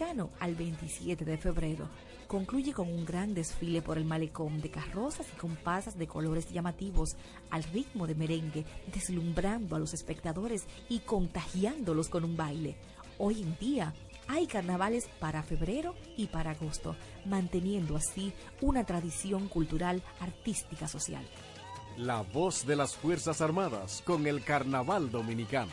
Al 27 de febrero. Concluye con un gran desfile por el malecón de carrozas y compasas de colores llamativos al ritmo de merengue, deslumbrando a los espectadores y contagiándolos con un baile. Hoy en día, hay carnavales para febrero y para agosto, manteniendo así una tradición cultural, artística, social. La voz de las Fuerzas Armadas con el Carnaval Dominicano.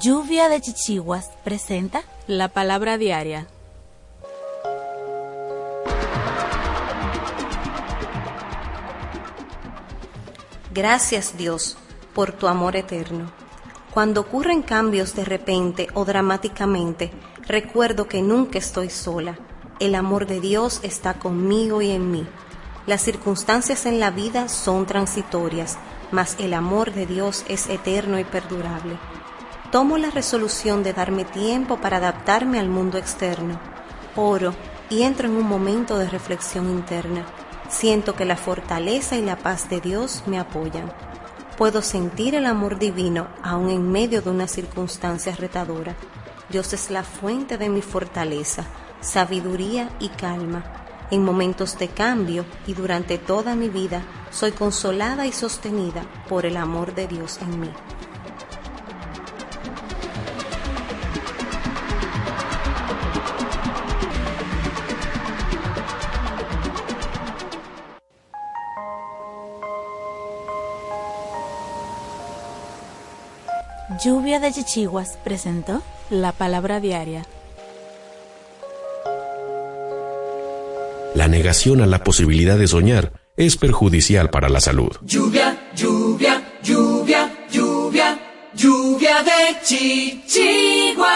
Lluvia de Chichiguas presenta la palabra diaria. Gracias Dios por tu amor eterno. Cuando ocurren cambios de repente o dramáticamente, recuerdo que nunca estoy sola. El amor de Dios está conmigo y en mí. Las circunstancias en la vida son transitorias, mas el amor de Dios es eterno y perdurable. Tomo la resolución de darme tiempo para adaptarme al mundo externo. Oro y entro en un momento de reflexión interna. Siento que la fortaleza y la paz de Dios me apoyan. Puedo sentir el amor divino aún en medio de una circunstancia retadora. Dios es la fuente de mi fortaleza, sabiduría y calma. En momentos de cambio y durante toda mi vida soy consolada y sostenida por el amor de Dios en mí. Lluvia de Chichiguas presentó la palabra diaria. La negación a la posibilidad de soñar es perjudicial para la salud. Lluvia, lluvia, lluvia, lluvia, lluvia de chichiguas.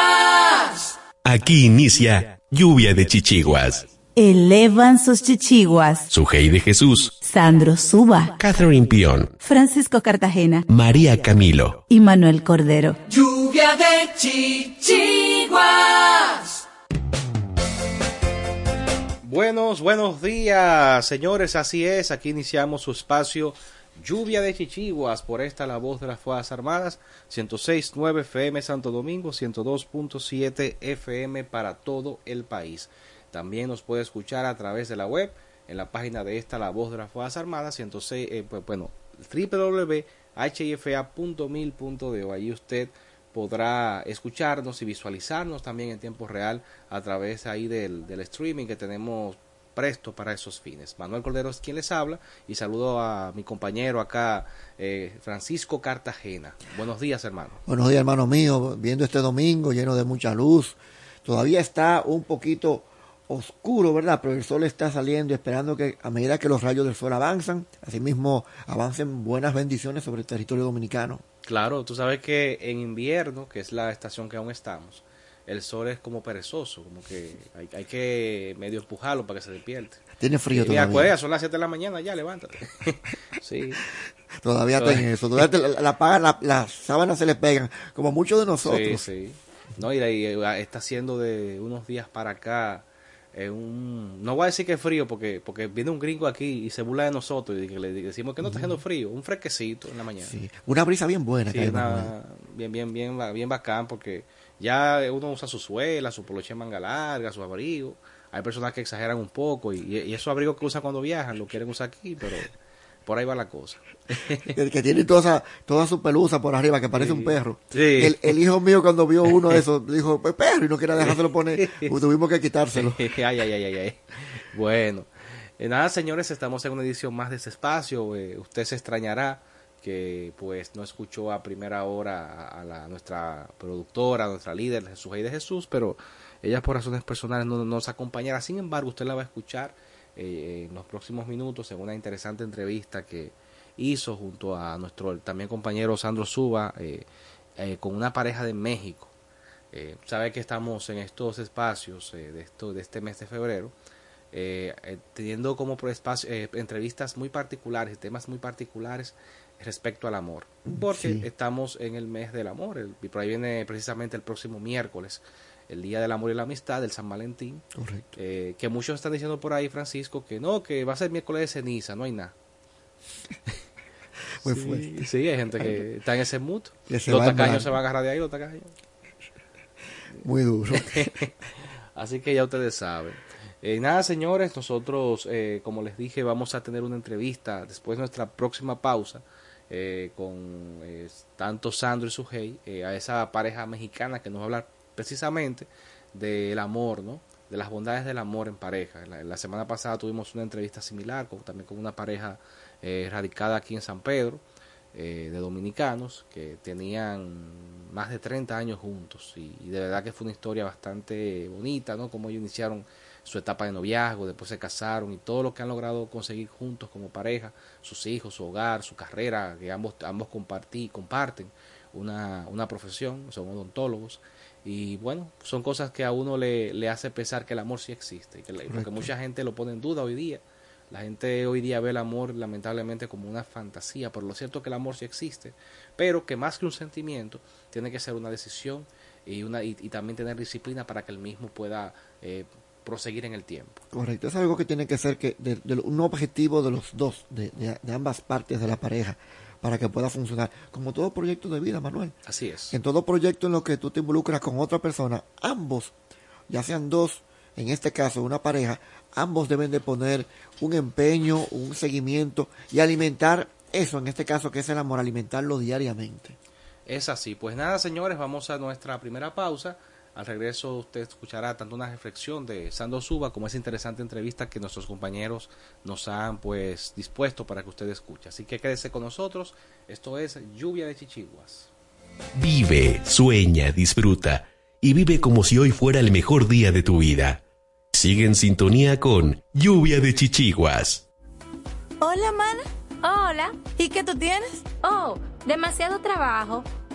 Aquí inicia Lluvia de Chichiguas. Elevan sus chichiguas. Sujei de Jesús, Sandro Suba. Catherine Pion, Francisco Cartagena. María Camilo. Y Manuel Cordero. Lluvia de chichiguas. Buenos, buenos días, señores. Así es, aquí iniciamos su espacio Lluvia de Chichiguas por esta La Voz de las Fuerzas Armadas, 106.9 FM Santo Domingo, 102.7 FM para todo el país. También nos puede escuchar a través de la web, en la página de esta La Voz de las Fuerzas Armadas, 106, eh, pues, bueno, www.hifa.mil.de. Ahí usted podrá escucharnos y visualizarnos también en tiempo real a través ahí del, del streaming que tenemos presto para esos fines. Manuel Cordero es quien les habla y saludo a mi compañero acá, eh, Francisco Cartagena. Buenos días, hermano. Buenos días, hermano mío. Viendo este domingo lleno de mucha luz. Todavía está un poquito oscuro, ¿verdad? Pero el sol está saliendo, esperando que a medida que los rayos del sol avanzan, asimismo avancen buenas bendiciones sobre el territorio dominicano. Claro, tú sabes que en invierno, que es la estación que aún estamos, el sol es como perezoso, como que hay, hay que medio empujarlo para que se despierte. Tiene frío Y todavía. acuérdate, son las 7 de la mañana, ya levántate. sí. Todavía está en eso. Todavía te- la, la, paga- la- las sábanas se le pegan, como muchos de nosotros. Sí, sí. No, y, y, eh, está haciendo de unos días para acá eh, un... No voy a decir que es frío porque porque viene un gringo aquí y se burla de nosotros y que le decimos que no está haciendo frío, un fresquecito en la mañana. Sí. Una brisa bien buena. Sí, que hay, una- Manuel. bien, bien, bien, bien bacán porque ya uno usa su suela, su poloche de manga larga, su abrigo. Hay personas que exageran un poco y, y esos abrigos que usan cuando viajan lo quieren usar aquí, pero Por ahí va la cosa. El que tiene toda, toda su pelusa por arriba, que parece un perro. Sí. El, el hijo mío cuando vio uno de esos, dijo, pues perro, y no quería dejárselo poner, pues tuvimos que quitárselo. ay, ay, ay, ay, ay. Bueno, eh, nada, señores, estamos en una edición más de este espacio. Eh, usted se extrañará que pues no escuchó a primera hora a, a la, nuestra productora, a nuestra líder, Jesús de Jesús, pero ella por razones personales no nos acompañará. Sin embargo, usted la va a escuchar eh, en los próximos minutos en una interesante entrevista que hizo junto a nuestro también compañero Sandro Suba eh, eh, con una pareja de México. Sabe que estamos en estos espacios eh, de, esto, de este mes de febrero, teniendo como espacio, entrevistas muy particulares, temas muy particulares respecto al amor, porque Sí. estamos en el mes del amor, el- y por ahí viene precisamente el próximo miércoles, el Día del Amor y la Amistad, del San Valentín, Correcto. eh, que muchos están diciendo por ahí, Francisco, que no, que va a ser miércoles de ceniza, no hay nada. Muy sí, fuerte. sí, hay gente que está en ese mood. Los tacaños se van a agarrar de ahí, los tacaños. Muy duro. Así que ya ustedes saben. Eh, nada, señores, nosotros, eh, como les dije, vamos a tener una entrevista después de nuestra próxima pausa eh, con eh, tanto Sandro y Sujei, eh, a esa pareja mexicana que nos va a hablar precisamente del amor, ¿no? De las bondades del amor en pareja. La, semana pasada tuvimos una entrevista similar con, también con una pareja eh, radicada aquí en San Pedro, eh, de dominicanos que tenían más de 30 años juntos y, y de verdad que fue una historia bastante bonita, ¿no? Como ellos iniciaron su etapa de noviazgo, después se casaron y todo lo que han logrado conseguir juntos como pareja, sus hijos, su hogar, su carrera, que ambos, ambos compartí, comparten una, una profesión, son odontólogos. Y bueno, son cosas que a uno le, le hace pensar que el amor sí existe, que porque mucha gente lo pone en duda hoy día. La gente hoy día ve el amor lamentablemente como una fantasía, pero lo cierto es que el amor sí existe, pero que más que un sentimiento tiene que ser una decisión y, una, y, y también tener disciplina para que el mismo pueda eh, proseguir en el tiempo. Correcto, es algo que tiene que ser que de- de- un objetivo de los dos, de, de- de ambas partes de la pareja, para que pueda funcionar. Como todo proyecto de vida, Manuel. Así es. En todo proyecto en lo que tú te involucras con otra persona, ambos, ya sean dos, en este caso una pareja, ambos deben de poner un empeño, un seguimiento y alimentar eso, en este caso que es el amor, alimentarlo diariamente. Es así. Pues nada, señores, vamos a nuestra primera pausa. Al regreso usted escuchará tanto una reflexión de Sando Suba como esa interesante entrevista que nuestros compañeros nos han pues dispuesto para que usted escuche. Así que quédese con nosotros. Esto es Lluvia de Chichiguas. Vive, sueña, disfruta y vive como si hoy fuera el mejor día de tu vida. Sigue en sintonía con Lluvia de Chichiguas. Hola, mana. Hola. ¿Y qué tú tienes? Oh, demasiado trabajo,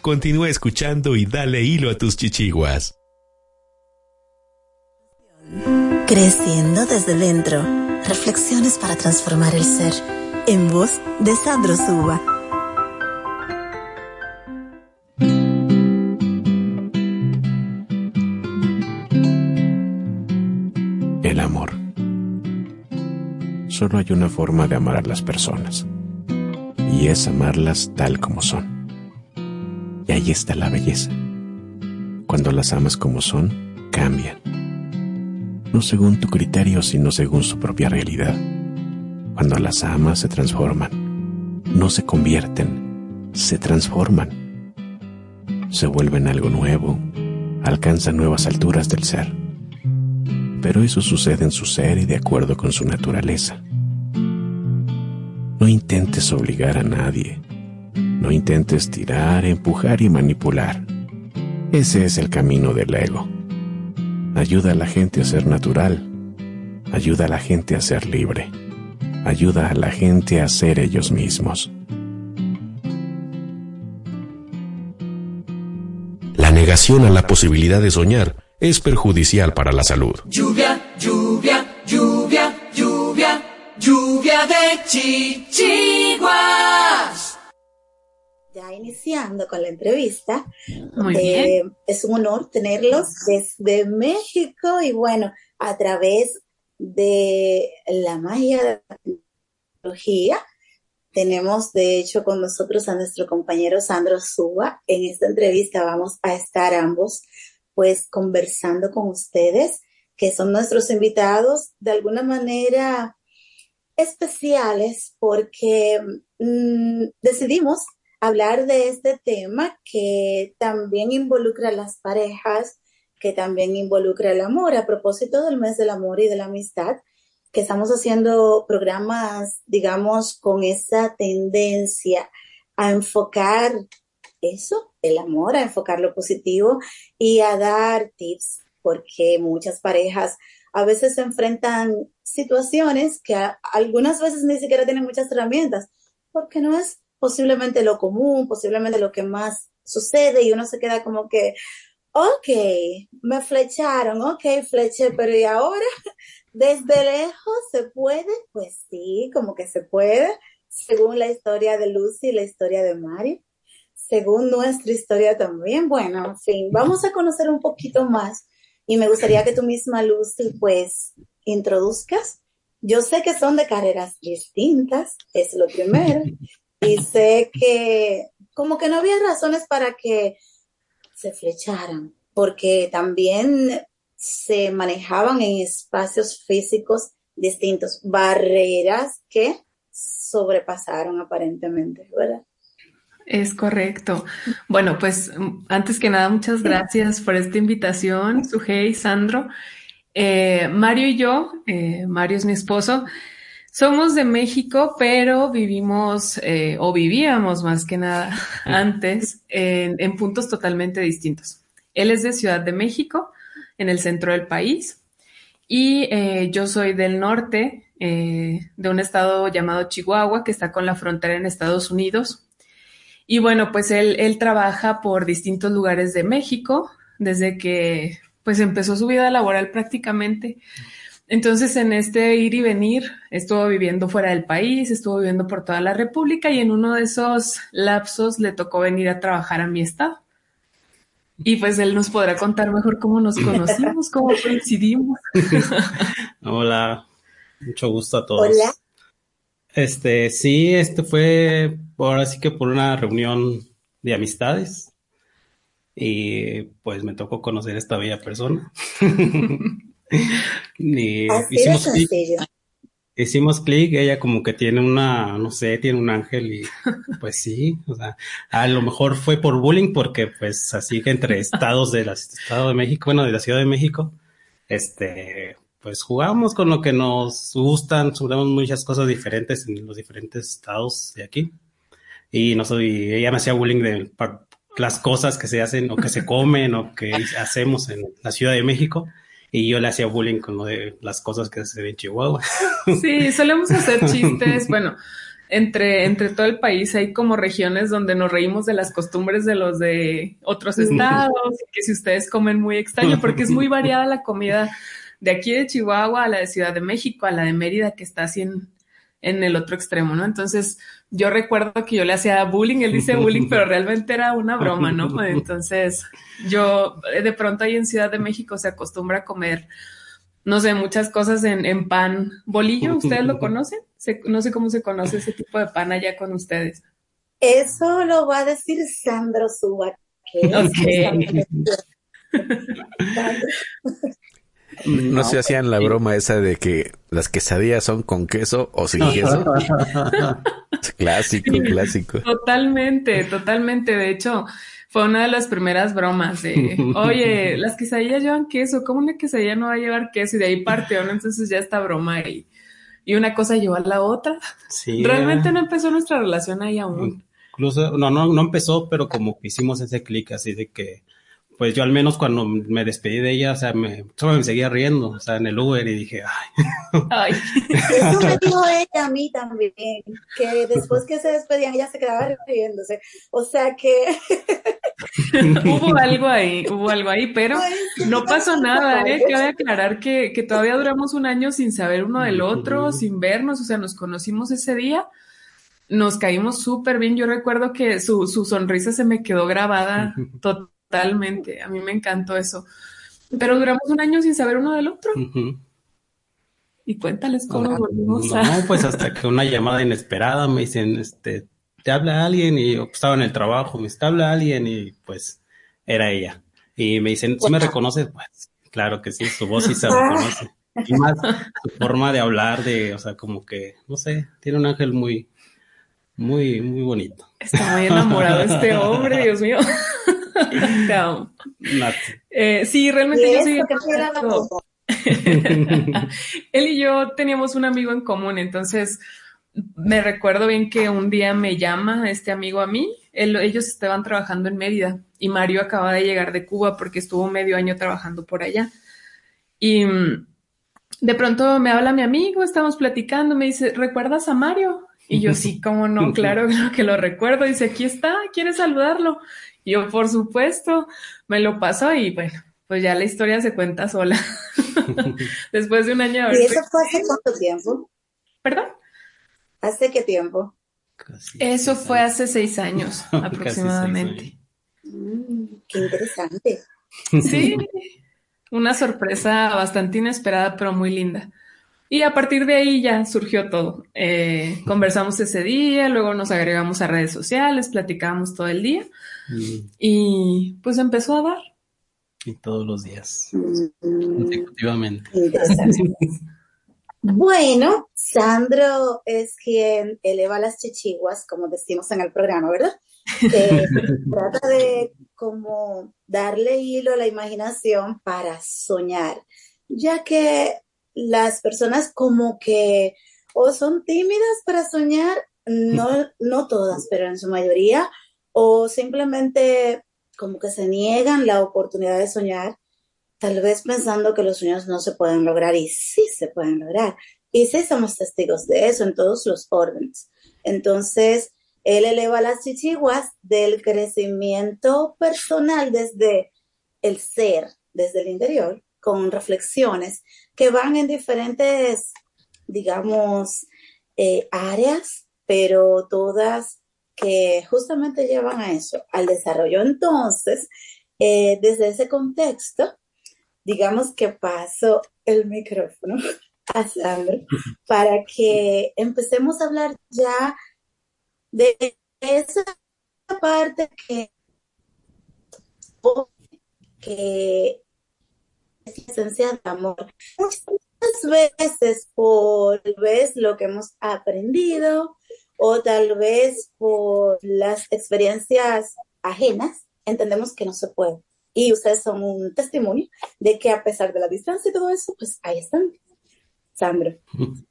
Continúa escuchando y dale hilo a tus chichiguas. Creciendo desde dentro. Reflexiones para transformar el ser. En voz de Sandro Suba. Solo hay una forma de amar a las personas. Y es amarlas tal como son. Y ahí está la belleza. Cuando las amas como son, cambian. No según tu criterio, sino según su propia realidad. Cuando las amas, se transforman. No se convierten, se transforman. Se vuelven algo nuevo, alcanzan nuevas alturas del ser. Pero eso sucede en su ser y de acuerdo con su naturaleza. No intentes obligar a nadie. No intentes tirar, empujar y manipular. Ese es el camino del ego. Ayuda a la gente a ser natural. Ayuda a la gente a ser libre. Ayuda a la gente a ser ellos mismos. La negación a la posibilidad de soñar es perjudicial para la salud. Lluvia, lluvia, lluvia, de chichiguas. Ya iniciando con la entrevista, Muy eh, bien. es un honor tenerlos desde México y bueno, a través de la magia de la tecnología, tenemos de hecho con nosotros a nuestro compañero Sandro Suba. En esta entrevista vamos a estar ambos pues conversando con ustedes, que son nuestros invitados de alguna manera especiales porque mm, decidimos hablar de este tema que también involucra a las parejas, que también involucra el amor. A propósito del mes del amor y de la amistad, que estamos haciendo programas, digamos, con esa tendencia a enfocar eso, el amor, a enfocar lo positivo y a dar tips, porque muchas parejas a veces se enfrentan situaciones que a- algunas veces ni siquiera tienen muchas herramientas, porque no es posiblemente lo común, posiblemente lo que más sucede y uno se queda como que, ok, me flecharon, ok, fleché, pero ¿y ahora? Desde lejos se puede, pues sí, como que se puede, según la historia de Lucy y la historia de Mario, según nuestra historia también. Bueno, en fin, vamos a conocer un poquito más y me gustaría que tú misma, Lucy, pues introduzcas. Yo sé que son de carreras distintas, es lo primero, y sé que como que no había razones para que se flecharan, porque también se manejaban en espacios físicos distintos, barreras que sobrepasaron aparentemente, ¿verdad? Es correcto. Bueno, pues antes que nada, muchas gracias por esta invitación, Sujei, Sandro. Eh, Mario y yo, eh, Mario es mi esposo, Somos de México, pero vivimos eh, o vivíamos más que nada antes en, en, puntos totalmente distintos. Él es de Ciudad de México, en el centro del país, y eh, yo soy del norte, eh, de un estado llamado Chihuahua, que está con la frontera en Estados Unidos. Y bueno, pues él, él trabaja por distintos lugares de México desde que pues empezó su vida laboral prácticamente. Entonces, en este ir y venir, estuvo viviendo fuera del país, estuvo viviendo por toda la República y en uno de esos lapsos le tocó venir a trabajar a mi estado. Y pues él nos podrá contar mejor cómo nos conocimos, cómo coincidimos. Hola, mucho gusto a todos. Hola. Este, sí, este fue ahora sí que por una reunión de amistades. Y pues me tocó conocer a esta bella persona. y hicimos clic. Hicimos clic, ella como que tiene una, no sé, tiene un ángel y pues sí, o sea, a lo mejor fue por bullying porque pues así que entre estados del Estado de México, bueno, de la Ciudad de México, este, pues jugamos con lo que nos gustan, jugamos muchas cosas diferentes en los diferentes estados de aquí. Y no soy, ella me hacía bullying de las cosas que se hacen o que se comen o que hacemos en la Ciudad de México y yo le hacía bullying con lo de las cosas que se ven en Chihuahua. Sí, solemos hacer chistes, bueno, entre, entre todo el país hay como regiones donde nos reímos de las costumbres de los de otros estados, que si ustedes comen muy extraño, porque es muy variada la comida de aquí de Chihuahua a la de Ciudad de México, a la de Mérida, que está así en, en el otro extremo, ¿no? Entonces, yo recuerdo que yo le hacía bullying, él dice bullying, pero realmente era una broma, ¿no? Entonces, yo de pronto ahí en Ciudad de México se acostumbra a comer, no sé, muchas cosas en, pan bolillo, ¿ustedes lo conocen? no sé cómo se conoce ese tipo de pan allá con ustedes. Eso lo va a decir Sandro Suba. Okay. No, se hacían la broma esa de que las quesadillas son con queso o sin queso. clásico, clásico. Totalmente, totalmente. De hecho, fue una de las primeras bromas de, oye, las quesadillas llevan queso, ¿cómo una quesadilla no va a llevar queso? Y de ahí partió, ¿no? Entonces ya esta broma y, y una cosa llevó a la otra. Sí. Realmente no empezó nuestra relación ahí aún. Incluso, no, no, no empezó, pero como que hicimos ese clic así de que pues yo al menos cuando me despedí de ella, o sea, me, solo me seguía riendo, o sea, en el Uber y dije, ay. ay. Eso me dijo ella a mí también, que después que se despedían ella se quedaba riéndose, o sea que... hubo algo ahí, hubo algo ahí, pero no pasó nada, ¿eh? Cabe aclarar que, que todavía duramos un año sin saber uno del otro, sin vernos, o sea, nos conocimos ese día nos caímos súper bien. Yo recuerdo que su, su sonrisa se me quedó grabada totalmente a mí me encantó eso. Pero duramos un año sin saber uno del otro. Y cuéntales cómo volvimos a... No, pues hasta que una llamada inesperada me dicen, este, te habla alguien y yo estaba en el trabajo, me dice, te habla alguien y pues era ella. Y me dicen, ¿sí me reconoces? Pues claro que sí, su voz sí se reconoce. Y más su forma de hablar, de, o sea, como que, no sé, tiene un ángel muy, muy, muy bonito. Está muy enamorado este hombre, Dios mío. Eh, sí, realmente yo soy... Él y yo teníamos un amigo en común, entonces me recuerdo bien que un día me llama este amigo a mí, ellos estaban trabajando en Mérida y Mario acaba de llegar de Cuba porque estuvo medio año trabajando por allá. Y mm, de pronto me habla mi amigo, estamos platicando, me dice, ¿recuerdas a Mario? Y yo sí, cómo no, claro que lo recuerdo. Dice, aquí está, ¿quieres saludarlo? Yo, por supuesto, me lo pasó y bueno, pues ya la historia se cuenta sola. Después de un año. ¿Y eso fue hace cuánto tiempo? ¿Perdón? ¿Hace qué tiempo? eso fue hace seis años aproximadamente. Mm, qué interesante. Sí, una sorpresa bastante inesperada, pero muy linda. Y a partir de ahí ya surgió todo. Eh, conversamos ese día, luego nos agregamos a redes sociales, platicábamos todo el día mm. y pues empezó a dar. Y todos los días, consecutivamente. bueno, Sandro es quien eleva las chichiguas, como decimos en el programa, ¿verdad? Eh, trata de como darle hilo a la imaginación para soñar, ya que las personas como que o son tímidas para soñar, no, no todas, pero en su mayoría, o simplemente como que se niegan la oportunidad de soñar, tal vez pensando que los sueños no se pueden lograr y sí se pueden lograr. Y sí somos testigos de eso en todos los órdenes. Entonces, él eleva las chichiguas del crecimiento personal desde el ser, desde el interior, con reflexiones que van en diferentes, digamos, eh, áreas, pero todas que justamente llevan a eso, al desarrollo. Entonces, eh, desde ese contexto, digamos que paso el micrófono a Sandro para que empecemos a hablar ya de esa parte que, es la esencia del amor. Muchas veces por vez lo que hemos aprendido o tal vez por las experiencias ajenas, entendemos que no se puede. Y ustedes son un testimonio de que a pesar de la distancia y todo eso, pues ahí están. Sandro.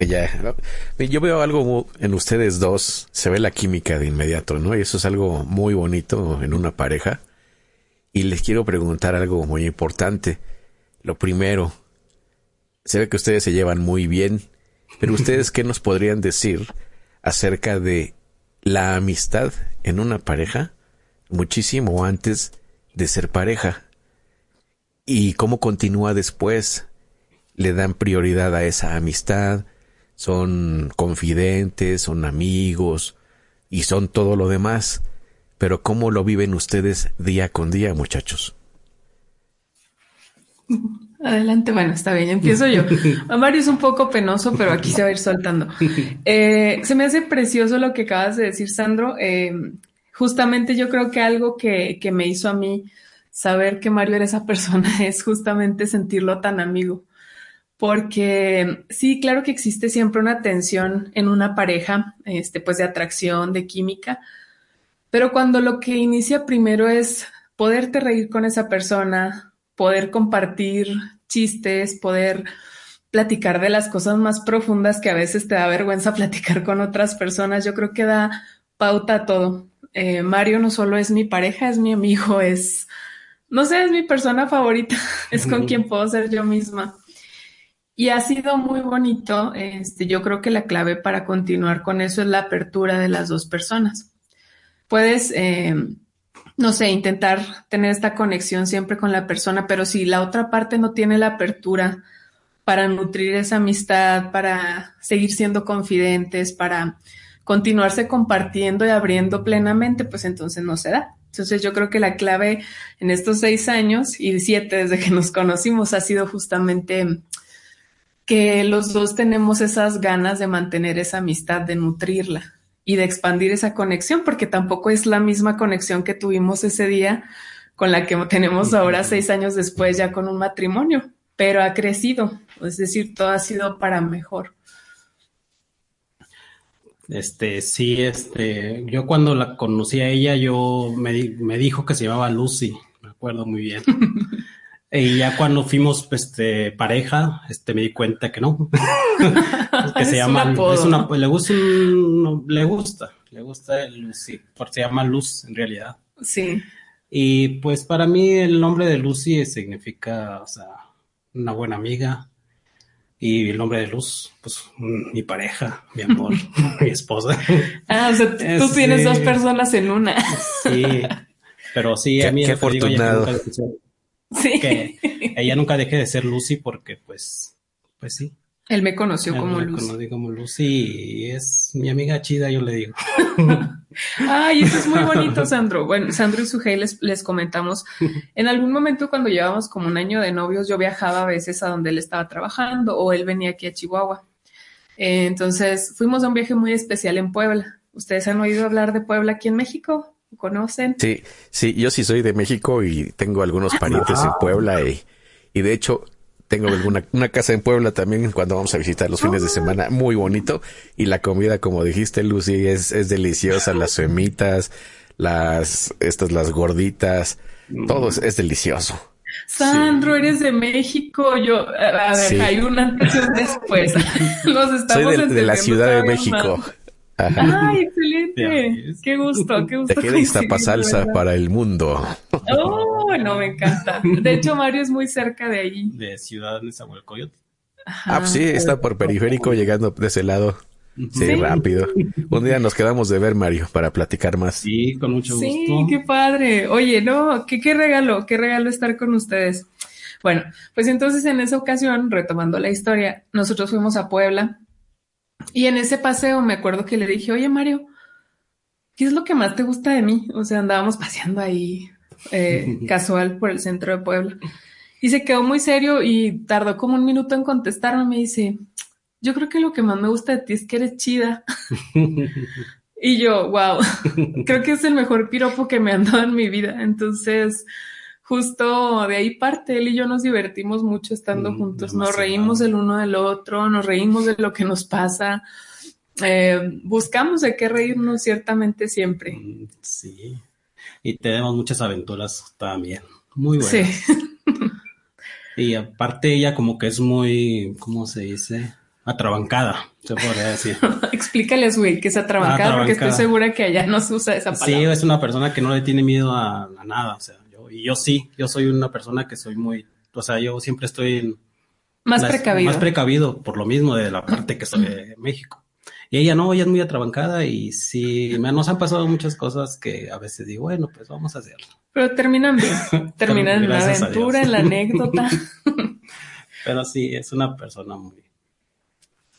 Ya, yo veo algo en ustedes dos, se ve la química de inmediato, ¿no? Y eso es algo muy bonito en una pareja. Y les quiero preguntar algo muy importante. Lo primero, se ve que ustedes se llevan muy bien, pero ustedes qué nos podrían decir acerca de la amistad en una pareja muchísimo antes de ser pareja y cómo continúa después. Le dan prioridad a esa amistad, son confidentes, son amigos y son todo lo demás. Pero ¿cómo lo viven ustedes día con día, muchachos? Adelante, bueno, está bien, empiezo yo. A Mario es un poco penoso, pero aquí se va a ir soltando. Eh, se me hace precioso lo que acabas de decir, Sandro. Eh, justamente yo creo que algo que, que me hizo a mí saber que Mario era esa persona es justamente sentirlo tan amigo porque sí, claro que existe siempre una tensión en una pareja, este, pues de atracción, de química, pero cuando lo que inicia primero es poderte reír con esa persona, poder compartir chistes, poder platicar de las cosas más profundas que a veces te da vergüenza platicar con otras personas, yo creo que da pauta a todo. Eh, Mario no solo es mi pareja, es mi amigo, es, no sé, es mi persona favorita, es con quien puedo ser yo misma. Y ha sido muy bonito. Este, yo creo que la clave para continuar con eso es la apertura de las dos personas. Puedes, eh, no sé, intentar tener esta conexión siempre con la persona, pero si la otra parte no tiene la apertura para nutrir esa amistad, para seguir siendo confidentes, para continuarse compartiendo y abriendo plenamente, pues entonces no se da. Entonces yo creo que la clave en estos seis años y siete desde que nos conocimos ha sido justamente que los dos tenemos esas ganas de mantener esa amistad, de nutrirla y de expandir esa conexión, porque tampoco es la misma conexión que tuvimos ese día con la que tenemos ahora seis años después ya con un matrimonio, pero ha crecido, es decir, todo ha sido para mejor. Este, sí, este, yo cuando la conocí a ella, yo me, me dijo que se llamaba Lucy, me acuerdo muy bien. Y ya cuando fuimos este, pareja, este, me di cuenta que no. que se llama, es una, le gusta, le gusta, le gusta Lucy, porque se llama Luz en realidad. Sí. Y pues para mí el nombre de Lucy significa, o sea, una buena amiga. Y el nombre de Luz, pues mi pareja, mi amor, mi esposa. Ah, o sea, tú tienes dos personas en una. sí, pero sí, a mí qué afortunado. Sí. Que ella nunca deje de ser Lucy porque pues, pues sí. Él me conoció Él como me Lucy. conocí como Lucy y es mi amiga chida, yo le digo. Ay, eso es muy bonito, Sandro. Bueno, Sandro y Sujei les, les comentamos. En algún momento cuando llevábamos como un año de novios, yo viajaba a veces a donde él estaba trabajando o él venía aquí a Chihuahua. Eh, entonces fuimos a un viaje muy especial en Puebla. ¿Ustedes han oído hablar de Puebla aquí en México? ¿Conocen? Sí, sí, yo sí soy de México y tengo algunos parientes en Puebla y, y de hecho tengo alguna, una casa en Puebla también cuando vamos a visitar los fines de semana, muy bonito. Y la comida, como dijiste, Lucy, es, es deliciosa, las semitas, las, estas, las gorditas, todo es, es delicioso. Sandro, eres de México. Yo, a, ver, hay un antes y un después. Nos estamos Soy de, de la Ciudad de México. Ay, excelente. Qué gusto, qué gusto. Te queda Iztapa salsa para el mundo. Oh, no, me encanta. De hecho, Mario es muy cerca de ahí. De Ciudad de Zahualcoyotl. Ah, pues sí, está por periférico llegando de ese lado. Sí, rápido. Un día nos quedamos de ver, Mario, para platicar más. Sí, con mucho gusto. Sí, qué padre. Oye, no, qué, qué regalo, qué regalo estar con ustedes. Bueno, pues entonces en esa ocasión, retomando la historia, nosotros fuimos a Puebla y en ese paseo me acuerdo que le dije, oye Mario, ¿qué es lo que más te gusta de mí? O sea, andábamos paseando ahí eh, casual por el centro de Puebla. Y se quedó muy serio y tardó como un minuto en contestarme. Me dice, yo creo que lo que más me gusta de ti es que eres chida. y yo, wow, creo que es el mejor piropo que me han dado en mi vida. Entonces, justo de ahí parte, él y yo nos divertimos mucho estando mm, juntos. Nos reímos el uno del otro, nos reímos de lo que nos pasa. Eh, buscamos de qué reírnos ciertamente siempre. Mm, sí. Y tenemos muchas aventuras también. Muy buenas. Sí. y aparte ella como que es muy, ¿cómo se dice? atrabancada, se podría decir. Explícales, güey, que es atrabancada, porque estoy segura que allá no se usa esa palabra. Sí, es una persona que no le tiene miedo a, nada, o sea, y yo sí, yo soy una persona que soy muy, o sea, yo siempre estoy en, más precavido. Más precavido, por lo mismo de la parte que soy de México. Y ella no, ella es muy atrabancada y sí, me, nos han pasado muchas cosas que a veces digo, bueno, pues vamos a hacerlo. Pero terminan bien, terminan en la aventura, en la anécdota. Pero sí, es una persona muy,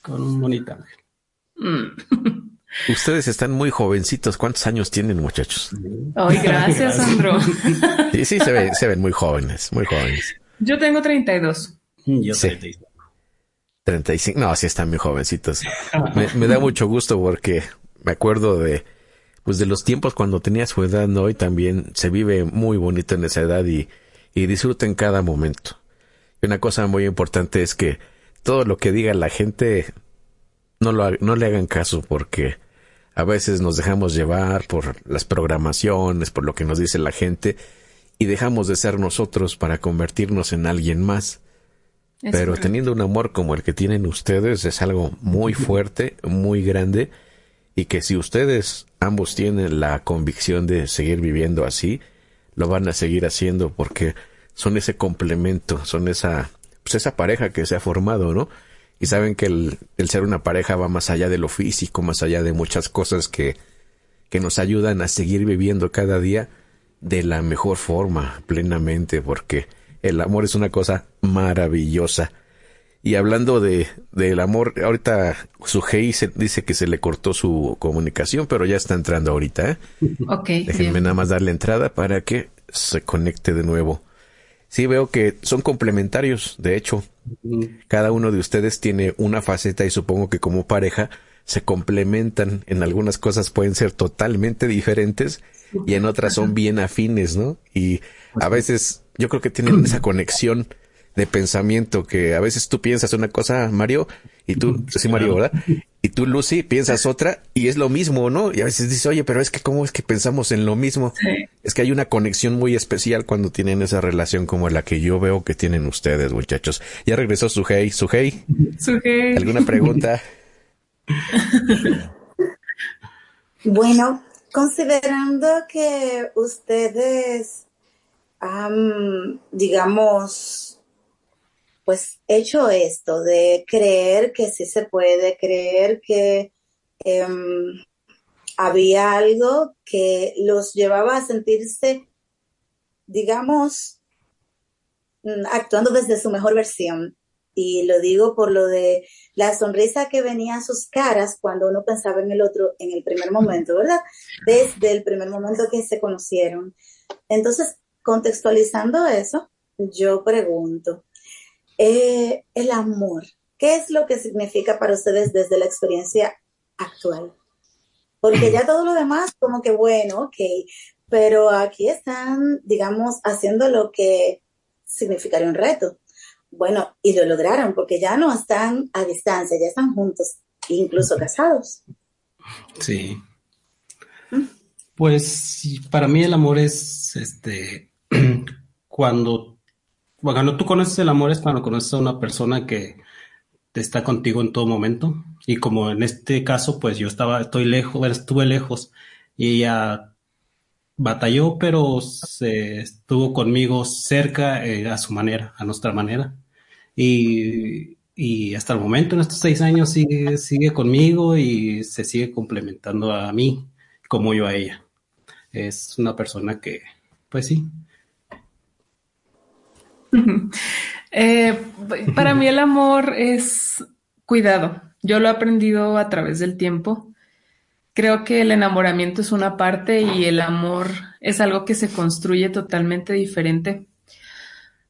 con un bonito ángel. Mm. Ustedes están muy jovencitos. ¿Cuántos años tienen, muchachos? Ay, gracias, Sandro. Sí, sí, se ven, se ven muy jóvenes, muy jóvenes. Yo tengo 32. Mm, yo sí. 35. 35. No, sí están muy jovencitos. Me, da mucho gusto porque me acuerdo de, pues de los tiempos cuando tenía su edad, ¿no? Y también se vive muy bonito en esa edad y, y disfruten cada momento. Y una cosa muy importante es que todo lo que diga la gente no, lo, no le hagan caso porque a veces nos dejamos llevar por las programaciones, por lo que nos dice la gente y dejamos de ser nosotros para convertirnos en alguien más. Pero teniendo un amor como el que tienen ustedes es algo muy fuerte, muy grande y que si ustedes ambos tienen la convicción de seguir viviendo así, lo van a seguir haciendo porque son ese complemento, son esa pues esa pareja que se ha formado, ¿no? Y saben que el, ser una pareja va más allá de lo físico, más allá de muchas cosas que, que nos ayudan a seguir viviendo cada día de la mejor forma, plenamente, porque el amor es una cosa maravillosa. Y hablando de del amor, ahorita su Hey dice que se le cortó su comunicación, pero ya está entrando ahorita. ¿eh? Ok. Déjenme nada más darle entrada para que se conecte de nuevo sí veo que son complementarios, de hecho. Cada uno de ustedes tiene una faceta y supongo que como pareja se complementan. En algunas cosas pueden ser totalmente diferentes y en otras son bien afines, ¿no? Y a veces yo creo que tienen esa conexión de pensamiento que a veces tú piensas una cosa, Mario, y tú, sí, Mario, ¿verdad? Y tú, Lucy, piensas otra y es lo mismo, ¿no? Y a veces dices, oye, pero es que cómo es que pensamos en lo mismo. Es que hay una conexión muy especial cuando tienen esa relación como la que yo veo que tienen ustedes, muchachos. Ya regresó Sujei. Sujei. Sujei. ¿Alguna pregunta? bueno, considerando que ustedes, digamos, pues hecho esto de creer que sí se puede, creer que em, había algo que los llevaba a sentirse, digamos, mm, actuando desde su mejor versión. Y lo digo por lo de la sonrisa que venía a sus caras cuando uno pensaba en el otro en el primer momento, ¿verdad? Desde el primer momento que se conocieron. Entonces, contextualizando eso, yo pregunto, eh, el amor, ¿qué es lo que significa para ustedes desde la experiencia actual? Porque ya todo lo demás, como que bueno, ok, pero aquí están, digamos, haciendo lo que significaría un reto. Bueno, y lo lograron porque ya no están a distancia, ya están juntos, incluso casados. Sí. Pues para mí el amor es este cuando cuando tú conoces el amor es cuando conoces a una persona que está contigo en todo momento. Y como en este caso, pues yo estaba, estoy lejos, estuve lejos y ella batalló, pero se estuvo conmigo cerca eh, a su manera, a nuestra manera. Y, y, hasta el momento, en estos seis años, sigue, sigue conmigo y se sigue complementando a mí como yo a ella. Es una persona que, pues sí. Eh, para mí el amor es cuidado. Yo lo he aprendido a través del tiempo. Creo que el enamoramiento es una parte y el amor es algo que se construye totalmente diferente.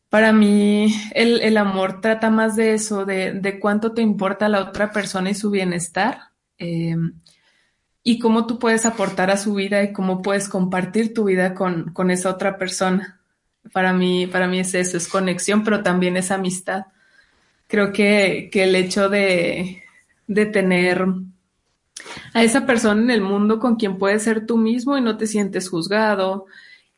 Para mí, el, amor trata más de eso, de, cuánto te importa la otra persona y su bienestar, em, y cómo tú puedes aportar a su vida y cómo puedes compartir tu vida con, con esa otra persona. Para mí, para mí es eso, es conexión, pero también es amistad. Creo que, que el hecho de, de tener a esa persona en el mundo con quien puedes ser tú mismo y no te sientes juzgado,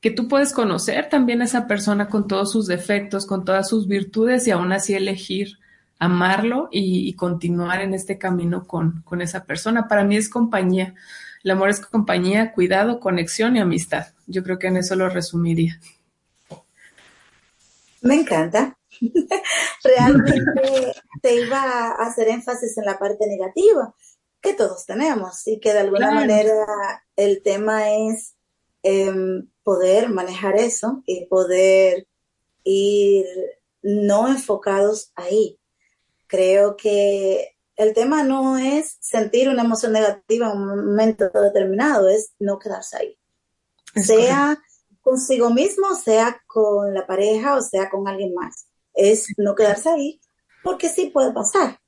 que tú puedes conocer también a esa persona con todos sus defectos, con todas sus virtudes y aún así elegir amarlo y, continuar en este camino con, con, esa persona. Para mí es compañía. El amor es compañía, cuidado, conexión y amistad. Yo creo que en eso lo resumiría. Me encanta. Realmente te iba a hacer énfasis en la parte negativa, que todos tenemos y que de alguna manera el tema es em, poder manejar eso y poder ir no enfocados ahí. Creo que el tema no es sentir una emoción negativa en un momento determinado, es no quedarse ahí. sea consigo mismo, sea con la pareja o sea con alguien más. Es no quedarse ahí, porque sí puede pasar.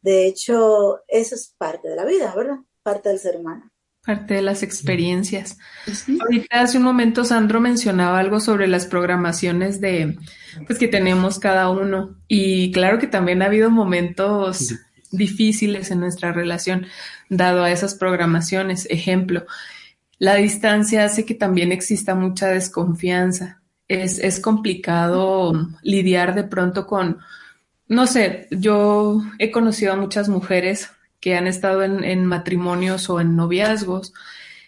De hecho, eso es parte de la vida, ¿verdad? Parte del ser humano. Parte de las experiencias. Ahorita hace un momento Sandro mencionaba algo sobre las programaciones de pues que tenemos cada uno. Y claro que también ha habido momentos difíciles en nuestra relación, dado a esas programaciones. Ejemplo, la distancia hace que también exista mucha desconfianza. Es, es complicado lidiar de pronto con, no sé, yo he conocido a muchas mujeres que han estado en, matrimonios o en noviazgos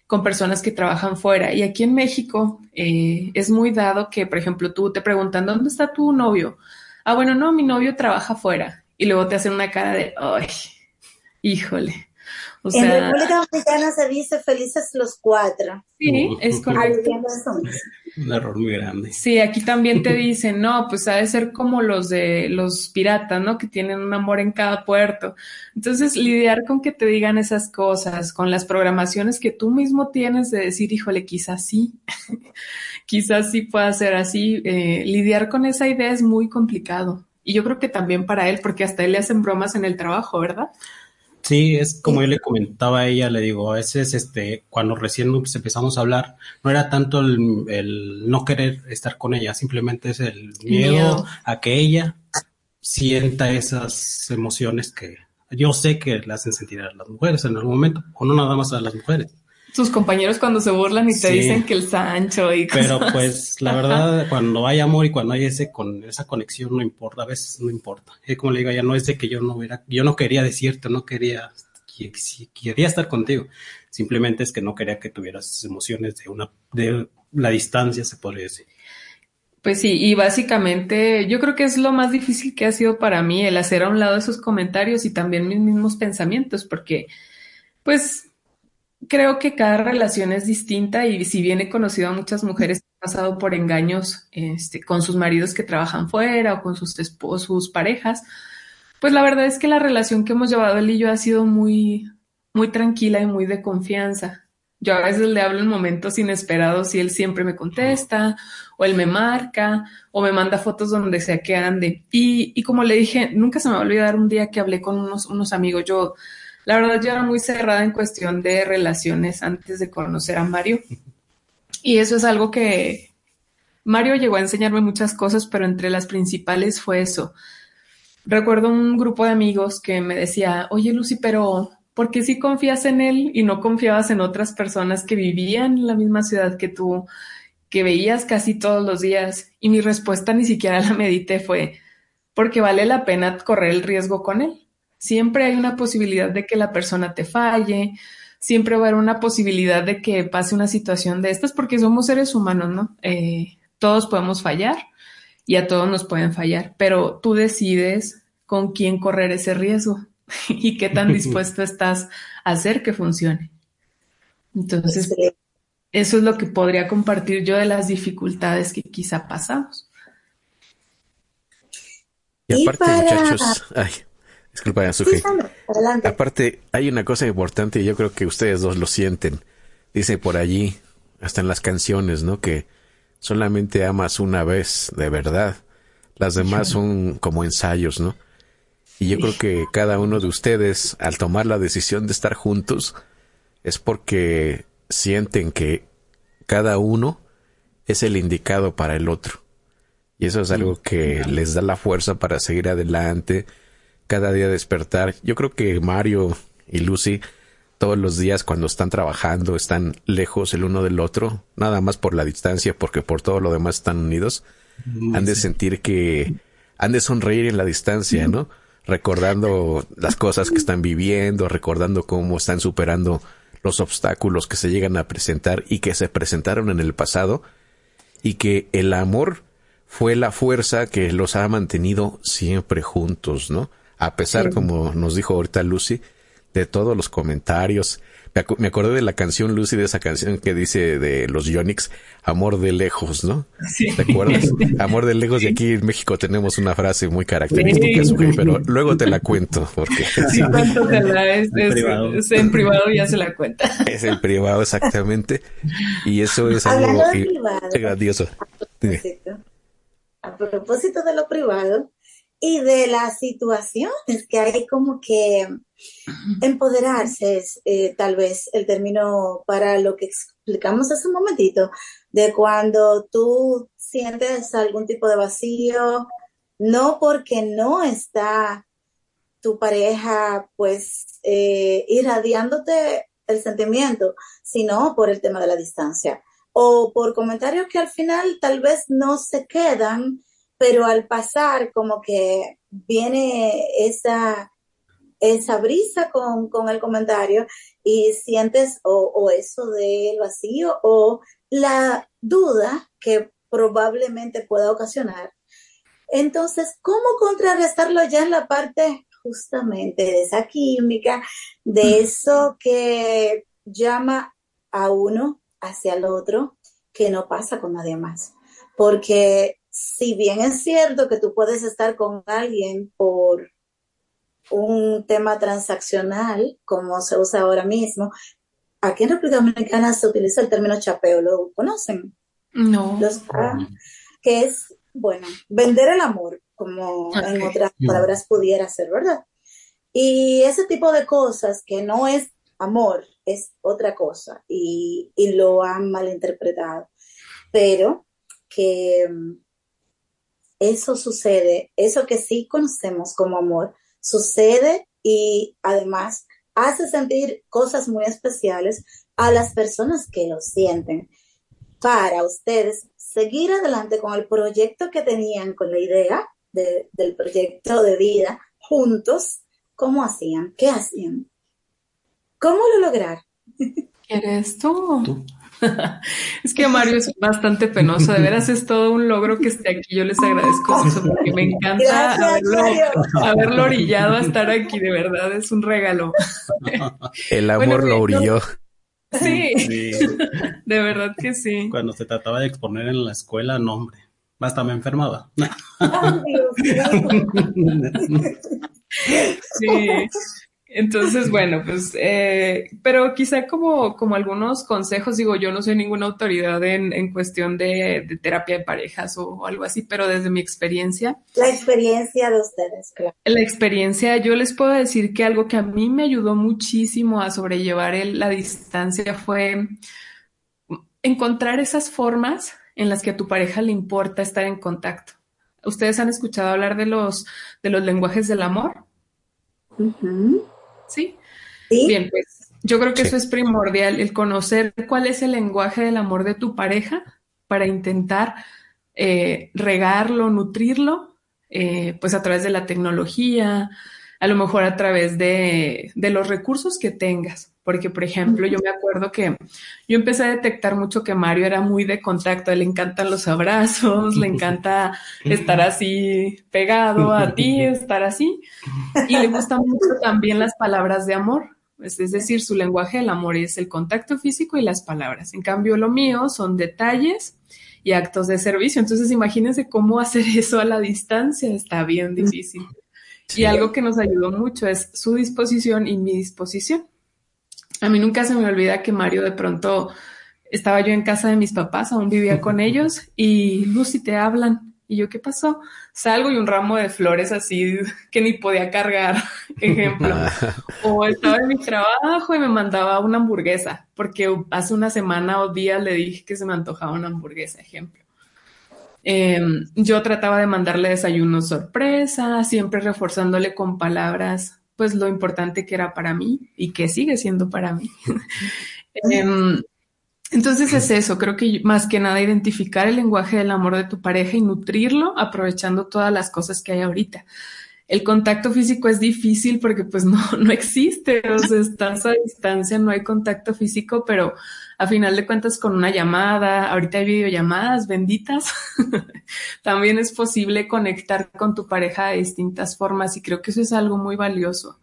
con personas que trabajan fuera. Y aquí en México eh, es muy dado que, por ejemplo, tú te preguntan, ¿dónde está tu novio? Ah, bueno, no, mi novio trabaja fuera. Y luego te hacen una cara de, ay, híjole en República Dominicana se dice felices los cuatro. Sí, es correcto. Un error muy grande. Sí, aquí también te dicen, no, pues ha de ser como los de los piratas, ¿no? Que tienen un amor en cada puerto. Entonces, lidiar con que te digan esas cosas, con las programaciones que tú mismo tienes de decir, híjole, quizás sí, quizás sí pueda ser así, eh, lidiar con esa idea es muy complicado. Y yo creo que también para él, porque hasta él le hacen bromas en el trabajo, ¿verdad? Sí, es como yo le comentaba a ella, le digo, a veces este, cuando recién empezamos a hablar, no era tanto el, no querer estar con ella, simplemente es el miedo, a que ella sienta esas emociones que yo sé que le hacen sentir a las mujeres en algún momento, o no nada más a las mujeres sus compañeros cuando se burlan y te dicen que el Sancho y cosas Pero pues la verdad, cuando hay amor y cuando hay ese con esa conexión no importa, a veces no importa. Es como le digo, ya no es de que yo no hubiera, yo no quería decirte, no quería, quería estar contigo. Simplemente es que no quería que tuvieras emociones de una, de la distancia, se podría decir. Pues sí, y básicamente yo creo que es lo más difícil que ha sido para mí el hacer a un lado esos comentarios y también mis mismos pensamientos, porque pues creo que cada relación es distinta y si bien he conocido a muchas mujeres que han pasado por engaños este, con sus maridos que trabajan fuera o con sus esposos, sus parejas, pues la verdad es que la relación que hemos llevado él y yo ha sido muy, muy tranquila y muy de confianza. Yo a veces le hablo en momentos inesperados y él siempre me contesta, o él me marca, o me manda fotos donde sea que ande. Y, y como le dije, nunca se me va a olvidar un día que hablé con unos, unos amigos. Yo la verdad, yo era muy cerrada en cuestión de relaciones antes de conocer a Mario. Y eso es algo que Mario llegó a enseñarme muchas cosas, pero entre las principales fue eso. Recuerdo un grupo de amigos que me decía, oye Lucy, pero ¿por qué si confías en él y no confiabas en otras personas que vivían en la misma ciudad que tú? que veías casi todos los días y mi respuesta ni siquiera la medité fue porque vale la pena correr el riesgo con él. Siempre hay una posibilidad de que la persona te falle, siempre va a haber una posibilidad de que pase una situación de estas porque somos seres humanos, ¿no? Eh, todos podemos fallar y a todos nos pueden fallar, pero tú decides con quién correr ese riesgo y qué tan dispuesto estás a hacer que funcione. Entonces, eso es lo que podría compartir yo de las dificultades que quizá pasamos. Y aparte, muchachos, ay, disculpa, aparte, hay una cosa importante y yo creo que ustedes dos lo sienten. Dice por allí, hasta en las canciones, ¿no? Que solamente amas una vez, de verdad. Las demás son como ensayos, ¿no? Y yo creo que cada uno de ustedes, al tomar la decisión de estar juntos, es porque sienten que cada uno es el indicado para el otro. Y eso es algo que les da la fuerza para seguir adelante, cada día despertar. Yo creo que Mario y Lucy todos los días cuando están trabajando están lejos el uno del otro, nada más por la distancia, porque por todo lo demás están unidos. han de sentir que han de sonreír en la distancia, ¿no? Recordando las cosas que están viviendo, recordando cómo están superando los obstáculos que se llegan a presentar y que se presentaron en el pasado y que el amor fue la fuerza que los ha mantenido siempre juntos, ¿no? A pesar, como nos dijo ahorita Lucy, de todos los comentarios. Me, acordé de la canción Lucy, de esa canción que dice de los Yonix, Amor de lejos, ¿no? ¿Te acuerdas? Amor de lejos, y aquí en México tenemos una frase muy característica, pero luego te la cuento, porque... Sí, es, es, en privado ya se la cuenta. Es en privado, exactamente. Y eso es algo grandioso. A propósito de lo privado y de las situaciones que hay como que empoderarse es eh, tal vez el término para lo que explicamos hace un momentito, de cuando tú sientes algún tipo de vacío, no porque no está tu pareja pues eh, irradiándote el sentimiento, sino por el tema de la distancia. O por comentarios que al final tal vez no se quedan, pero al pasar como que viene esa, esa brisa con, con el comentario y sientes o, o eso del vacío o la duda que probablemente pueda ocasionar. Entonces, ¿cómo contrarrestarlo ya en la parte justamente de esa química, de eso que llama a uno hacia el otro que no pasa con nadie más. Porque si bien es cierto que tú puedes estar con alguien por un tema transaccional, como se usa ahora mismo, aquí en República Dominicana se utiliza el término chapeo, ¿lo conocen? No. que es, bueno, vender el amor, como en otras palabras pudiera ser, ¿verdad? Y ese tipo de cosas que no es amor, es otra cosa y, lo han malinterpretado. Pero que eso sucede, eso que sí conocemos como amor, sucede y además hace sentir cosas muy especiales a las personas que lo sienten. Para ustedes seguir adelante con el proyecto que tenían, con la idea del proyecto de vida juntos, ¿cómo hacían? ¿Qué hacían? ¿Cómo lo lograr? ¿Eres tú? es que Mario es bastante penoso, de veras es todo un logro que esté aquí. Yo les agradezco mucho porque me encanta haberlo, orillado a estar aquí, de verdad es un regalo. El amor lo orilló. Sí, de verdad que sí. Cuando se trataba de exponer en la escuela, no, hombre, hasta me enfermaba. sí, entonces, bueno, pues, eh, pero quizá como, como algunos consejos, digo, yo no soy ninguna autoridad en, en cuestión de, de, terapia de parejas o, algo así, pero desde mi experiencia. La experiencia de ustedes, claro. La experiencia, yo les puedo decir que algo que a mí me ayudó muchísimo a sobrellevar el, la distancia fue encontrar esas formas en las que a tu pareja le importa estar en contacto. ¿Ustedes han escuchado hablar de los, de los lenguajes del amor? ¿Sí? Bien, pues yo creo que eso es primordial, el conocer cuál es el lenguaje del amor de tu pareja para intentar eh, regarlo, nutrirlo, eh, pues a través de la tecnología, a lo mejor a través de, de los recursos que tengas. Porque, por ejemplo, yo me acuerdo que yo empecé a detectar mucho que Mario era muy de contacto, a él le encantan los abrazos, le encanta estar así pegado a ti, estar así, y le gustan mucho también las palabras de amor. Es decir, su lenguaje del amor es el contacto físico y las palabras. En cambio, lo mío son detalles y actos de servicio. Entonces, imagínense cómo hacer eso a la distancia. Está bien difícil. Y algo que nos ayudó mucho es su disposición y mi disposición. A mí nunca se me olvida que Mario de pronto estaba yo en casa de mis papás, aún vivía con ellos, y Lucy te hablan. Y yo, ¿qué pasó? Salgo y un ramo de flores así que ni podía cargar, ejemplo. o estaba en mi trabajo y me mandaba una hamburguesa, porque hace una semana o días le dije que se me antojaba una hamburguesa, ejemplo. Em, yo trataba de mandarle desayuno sorpresa, siempre reforzándole con palabras, pues lo importante que era para mí y que sigue siendo para mí. Em, entonces es eso, creo que más que nada identificar el lenguaje del amor de tu pareja y nutrirlo aprovechando todas las cosas que hay ahorita. El contacto físico es difícil porque pues no, no existe, o sea, estás a distancia, no hay contacto físico, pero a final de cuentas con una llamada, ahorita hay videollamadas benditas, también es posible conectar con tu pareja de distintas formas y creo que eso es algo muy valioso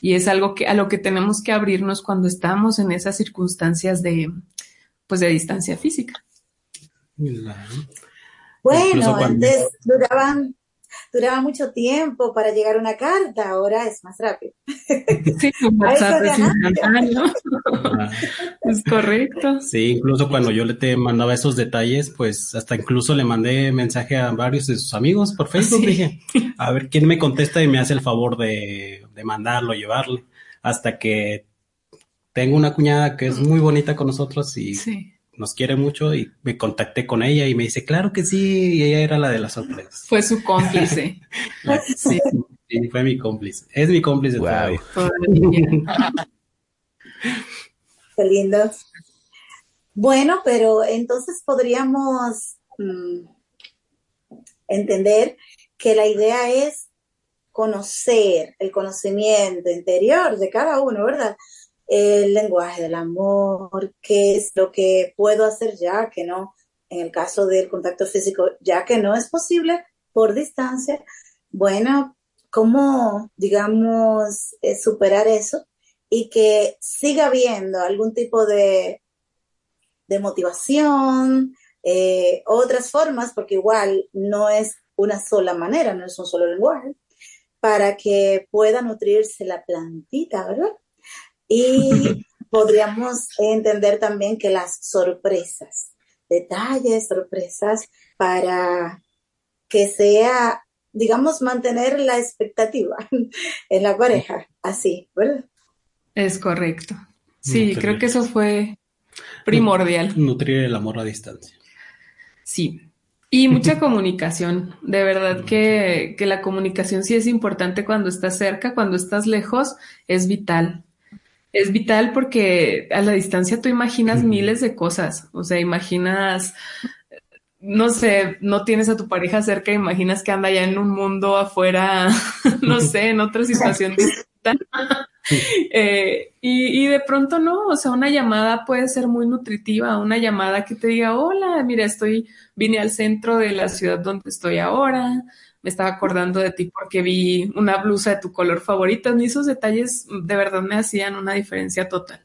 y es algo que a lo que tenemos que abrirnos cuando estamos en esas circunstancias de, pues de distancia física. Bueno, antes duraban, duraba mucho tiempo para llegar una carta, ahora es más rápido. Sí, WhatsApp es instantáneo. es correcto. Sí, incluso cuando yo le te mandaba esos detalles, pues hasta incluso le mandé mensaje a varios de sus amigos por Facebook. Dije, a ver quién me contesta y me hace el favor de, de mandarlo, llevarle. Hasta que tengo una cuñada que es muy bonita con nosotros y nos quiere mucho y me contacté con ella y me dice, claro que sí, y ella era la de las sorpresas. Fue su cómplice. sí. fue mi cómplice. Es mi cómplice todavía. Qué lindo. Bueno, pero entonces podríamos mm, entender que la idea es conocer el conocimiento interior de cada uno, ¿verdad? El lenguaje del amor, qué es lo que puedo hacer ya que no, en el caso del contacto físico, ya que no es posible por distancia, bueno, cómo, digamos, eh, superar eso y que siga habiendo algún tipo de, de motivación, eh, otras formas, porque igual no es una sola manera, no es un solo lenguaje, para que pueda nutrirse la plantita, ¿verdad? Y podríamos entender también que las sorpresas, detalles, sorpresas para que sea, digamos, mantener la expectativa en la pareja, así, ¿verdad? Es correcto. Sí, creo que eso fue primordial. Nutrir el amor a distancia. Sí. Y mucha comunicación. De verdad que, que la comunicación sí es importante cuando estás cerca, cuando estás lejos, es vital es vital porque a la distancia tú imaginas miles de cosas, o sea, imaginas, no sé, no tienes a tu pareja cerca, imaginas que anda ya en un mundo afuera, no sé, en otra situación distinta. Eh, y, y, de pronto no, o sea, una llamada puede ser muy nutritiva, una llamada que te diga, hola, mira, estoy, vine al centro de la ciudad donde estoy ahora, me estaba acordando de ti porque vi una blusa de tu color favorito, ni esos detalles de verdad me hacían una diferencia total.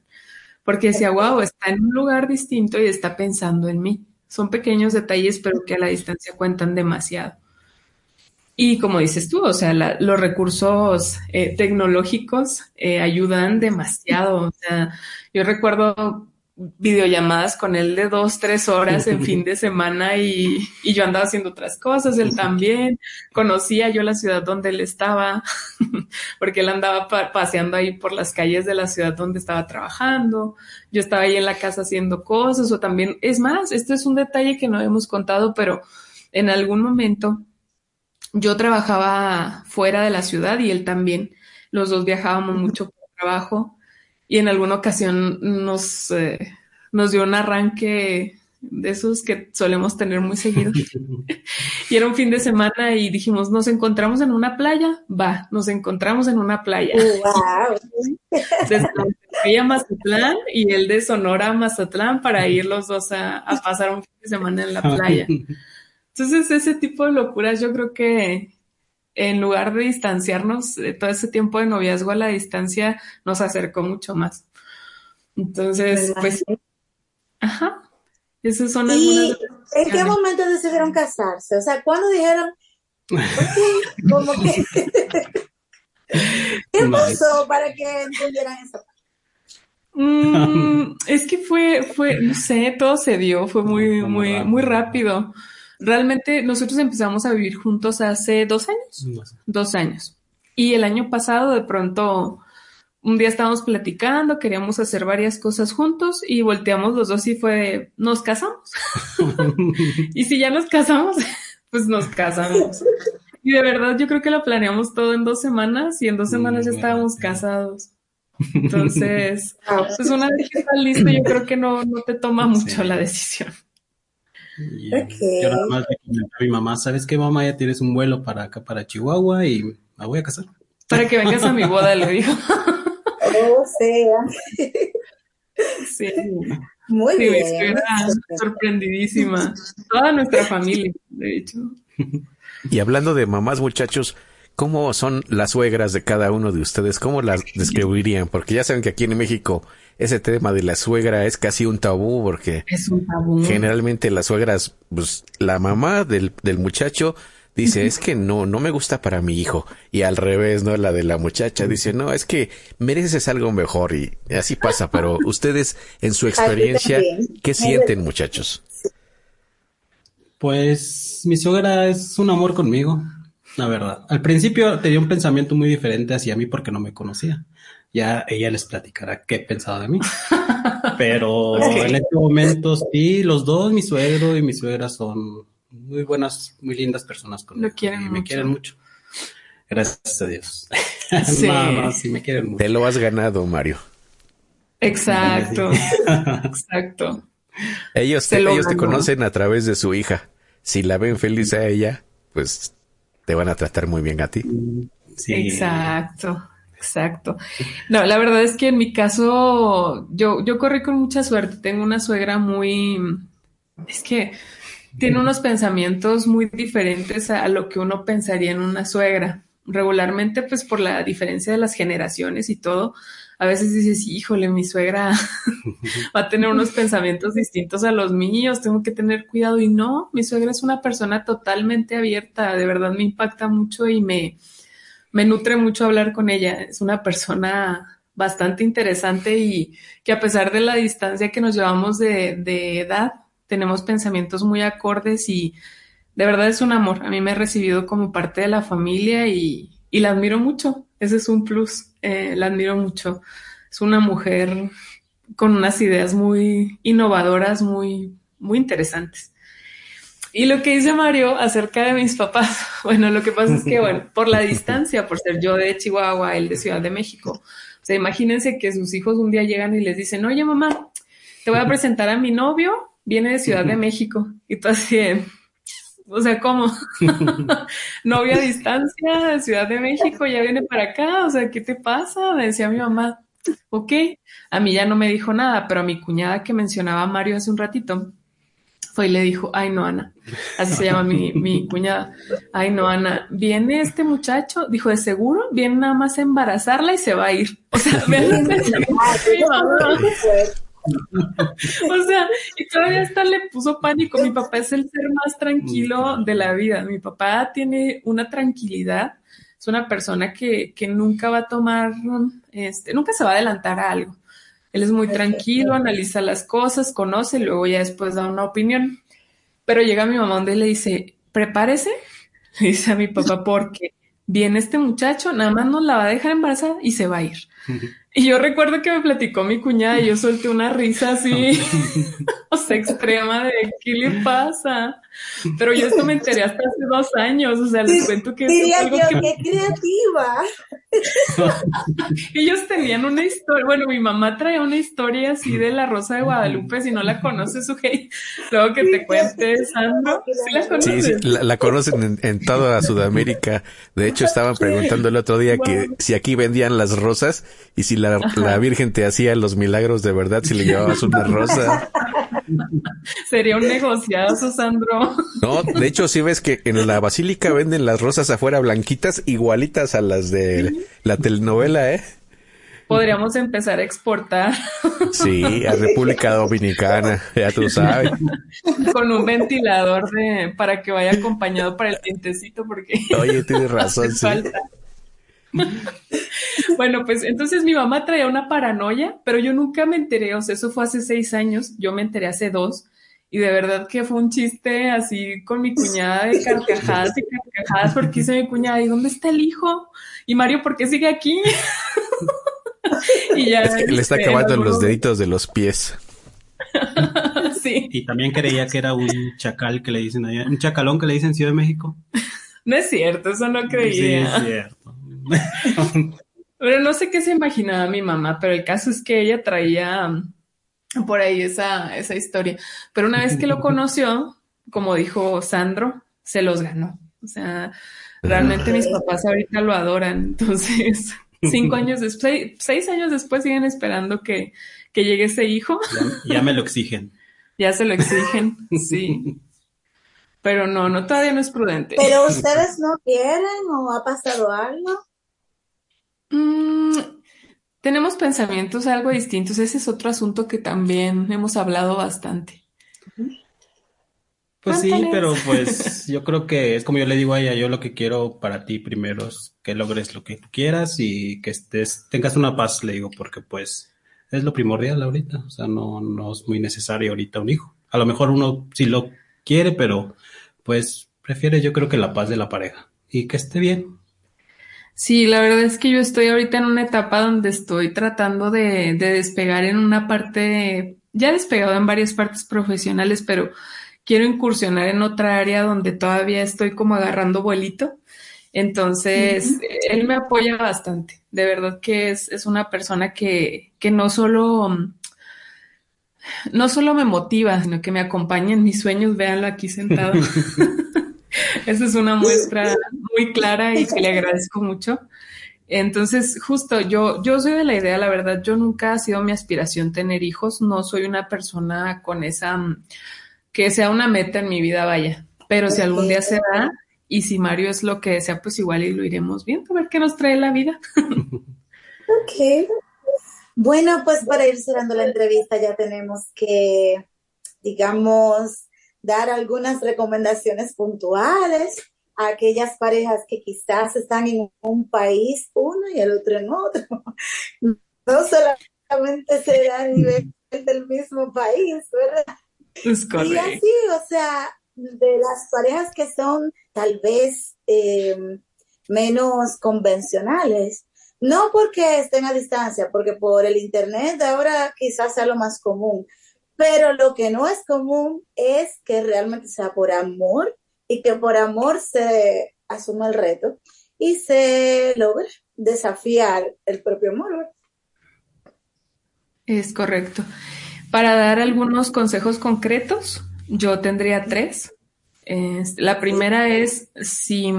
Porque decía, wow, está en un lugar distinto y está pensando en mí. Son pequeños detalles, pero que a la distancia cuentan demasiado. Y como dices tú, o sea, los recursos eh, tecnológicos eh, ayudan demasiado. O sea, yo recuerdo videollamadas con él de dos, tres horas en fin de semana y, y, yo andaba haciendo otras cosas, él también. Conocía yo la ciudad donde él estaba, porque él andaba paseando ahí por las calles de la ciudad donde estaba trabajando. Yo estaba ahí en la casa haciendo cosas o también, es más, esto es un detalle que no hemos contado, pero en algún momento yo trabajaba fuera de la ciudad y él también. Los dos viajábamos mucho por trabajo y en alguna ocasión nos, eh, nos dio un arranque de esos que solemos tener muy seguido. y era un fin de semana y dijimos, nos encontramos en una playa, va, nos encontramos en una playa. Wow. Desde a Mazatlán y el de Sonora a Mazatlán para ir los dos a, a pasar un fin de semana en la playa. Entonces, ese tipo de locuras yo creo que en lugar de distanciarnos, eh, todo ese tiempo de noviazgo a la distancia nos acercó mucho más. Entonces, pues, ajá, esas son ¿Y en qué momento decidieron casarse? O sea, ¿cuándo dijeron, ok, como que, ¿qué pasó para que entendieran eso? Mm, es que fue, fue, no sé, todo se dio, fue muy, muy, muy rápido. Realmente nosotros empezamos a vivir juntos hace dos años. Dos años. Y el año pasado de pronto un día estábamos platicando, queríamos hacer varias cosas juntos y volteamos los dos y fue, nos casamos. y si ya nos casamos, pues nos casamos. Y de verdad yo creo que lo planeamos todo en dos semanas y en dos semanas ya estábamos casados. Entonces, pues una vez que estás listo, yo creo que no, no te toma mucho la decisión. Y yo nada más le a mi mamá, ¿sabes qué mamá? Ya tienes un vuelo para acá, para Chihuahua y me voy a casar. Para que vengas a mi boda, le dijo. Oh, sea. Sí. Muy sí, bien. Era sorprendidísima. Toda nuestra familia, de hecho. Y hablando de mamás, muchachos, ¿cómo son las suegras de cada uno de ustedes? ¿Cómo las describirían? Porque ya saben que aquí en México ese tema de la suegra es casi un tabú porque es un tabú. generalmente las suegras, pues la mamá del, del muchacho dice, es que no, no me gusta para mi hijo. Y al revés, ¿no? La de la muchacha dice, no, es que mereces algo mejor y así pasa. Pero ustedes, en su experiencia, ¿qué sienten, muchachos? Pues mi suegra es un amor conmigo, la verdad. Al principio tenía un pensamiento muy diferente hacia mí porque no me conocía. Ya ella les platicará qué pensaba de mí. Pero en este momento sí, los dos, mi suegro y mi suegra son muy buenas, muy lindas personas conmigo. Lo quieren y me quieren mucho. Gracias a Dios. Sí. no, no, sí me quieren mucho. Te lo has ganado, Mario. Exacto. Exacto. Ellos, te, lo ellos te conocen a través de su hija. Si la ven feliz a ella, pues te van a tratar muy bien a ti. Sí. Exacto, exacto. No, la verdad es que en mi caso, yo, yo corrí con mucha suerte. Tengo una suegra muy, es que tiene unos pensamientos muy diferentes a lo que uno pensaría en una suegra. Regularmente, pues por la diferencia de las generaciones y todo, a veces dices, híjole, mi suegra va a tener unos pensamientos distintos a los míos, tengo que tener cuidado. Y no, mi suegra es una persona totalmente abierta, de verdad me impacta mucho y me, me nutre mucho hablar con ella. Es una persona bastante interesante y que a pesar de la distancia que nos llevamos de, de edad, tenemos pensamientos muy acordes y de verdad es un amor. A mí me ha recibido como parte de la familia y, y la admiro mucho. Ese es un plus. Eh, la admiro mucho. Es una mujer con unas ideas muy innovadoras, muy, muy interesantes. Y lo que dice Mario acerca de mis papás, bueno, lo que pasa es que, bueno, por la distancia, por ser yo de Chihuahua, él de Ciudad de México, o sea, imagínense que sus hijos un día llegan y les dicen, oye mamá, te voy a presentar a mi novio, viene de Ciudad de México. Y tú así, o sea, ¿cómo? Novia a distancia de Ciudad de México, ya viene para acá, o sea, ¿qué te pasa? Me decía mi mamá, ok, a mí ya no me dijo nada, pero a mi cuñada que mencionaba Mario hace un ratito, fue y le dijo, ay no, Ana, así se llama mi, mi cuñada, ay no, Ana, viene este muchacho, dijo, de seguro, viene nada más a embarazarla y se va a ir. O sea, vean O sea, y todavía hasta le puso pánico. Mi papá es el ser más tranquilo de la vida. Mi papá tiene una tranquilidad. Es una persona que, que nunca va a tomar, este, nunca se va a adelantar a algo. Él es muy tranquilo, analiza las cosas, conoce, luego ya después da una opinión. Pero llega mi mamá donde le dice, prepárese, le dice a mi papá, porque viene este muchacho, nada más nos la va a dejar embarazada y se va a ir. Y yo recuerdo que me platicó mi cuñada y yo solté una risa así, o sea, extrema de ¿qué le pasa? Pero yo esto me enteré hasta hace dos años, o sea, les cuento que... Diría yo, qué creativa. Ellos tenían una historia, bueno, mi mamá traía una historia así de la Rosa de Guadalupe, si no la conoces, ok, luego que te cuente, Sandro, ¿sí la conoces? Sí, sí, la, la conocen en, en, toda Sudamérica. De hecho, estaban preguntando el otro día que si aquí vendían las rosas y si la, la Virgen te hacía los milagros de verdad, si le llevabas una rosa. Sería un negociazo, Sandro. No, de hecho, sí ves que en la basílica venden las rosas afuera blanquitas, igualitas a las de la telenovela, ¿eh? Podríamos empezar a exportar. Sí, a República Dominicana, ya tú sabes. Con un ventilador de, para que vaya acompañado para el tintecito, porque. Oye, tienes razón, sí. Falta. bueno, pues entonces mi mamá traía una paranoia, pero yo nunca me enteré, o sea, eso fue hace seis años, yo me enteré hace dos, y de verdad que fue un chiste así con mi cuñada de carcajadas y carcajadas, porque dice mi cuñada, ¿y dónde está el hijo? Y Mario, ¿por qué sigue aquí? y ya. Es que le está acabando en los deditos de los pies. sí. Y también creía que era un chacal que le dicen allá, un chacalón que le dicen Ciudad de México. No es cierto, eso no creía. Sí, es cierto. Pero no sé qué se imaginaba mi mamá, pero el caso es que ella traía um, por ahí esa, esa historia. Pero una vez que lo conoció, como dijo Sandro, se los ganó. O sea, realmente mis papás ahorita lo adoran. Entonces, cinco años después, seis años después siguen esperando que, que llegue ese hijo. Ya, ya me lo exigen. ya se lo exigen, sí. Pero no, no, todavía no es prudente. Pero ustedes no quieren o ha pasado algo. Mm, tenemos pensamientos algo distintos. Ese es otro asunto que también hemos hablado bastante. Pues sí, pero pues yo creo que es como yo le digo a ella, yo lo que quiero para ti primero es que logres lo que quieras y que estés, tengas una paz, le digo, porque pues es lo primordial ahorita, o sea, no, no es muy necesario ahorita un hijo. A lo mejor uno sí lo quiere, pero pues prefiere yo creo que la paz de la pareja y que esté bien. Sí, la verdad es que yo estoy ahorita en una etapa donde estoy tratando de, de despegar en una parte, ya he despegado en varias partes profesionales, pero quiero incursionar en otra área donde todavía estoy como agarrando vuelito. Entonces, uh -huh. él me apoya bastante. De verdad que es, es una persona que, que no solo no solo me motiva, sino que me acompaña en mis sueños, véanlo aquí sentado. Esa es una muestra muy clara y que le agradezco mucho. Entonces, justo yo, yo soy de la idea, la verdad, yo nunca ha sido mi aspiración tener hijos, no soy una persona con esa, que sea una meta en mi vida, vaya, pero si algún día se da y si Mario es lo que desea, pues igual y lo iremos viendo, a ver qué nos trae la vida. ok. Bueno, pues para ir cerrando la entrevista ya tenemos que, digamos, dar algunas recomendaciones puntuales a aquellas parejas que quizás están en un país uno y el otro en otro. No solamente se da a nivel del mismo país, ¿verdad? Es correcto. Y así, o sea, de las parejas que son tal vez eh, menos convencionales, no porque estén a distancia, porque por el Internet ahora quizás sea lo más común, pero lo que no es común es que realmente sea por amor y que por amor se asuma el reto y se logre desafiar el propio amor. Es correcto. Para dar algunos consejos concretos, yo tendría tres. la primera es si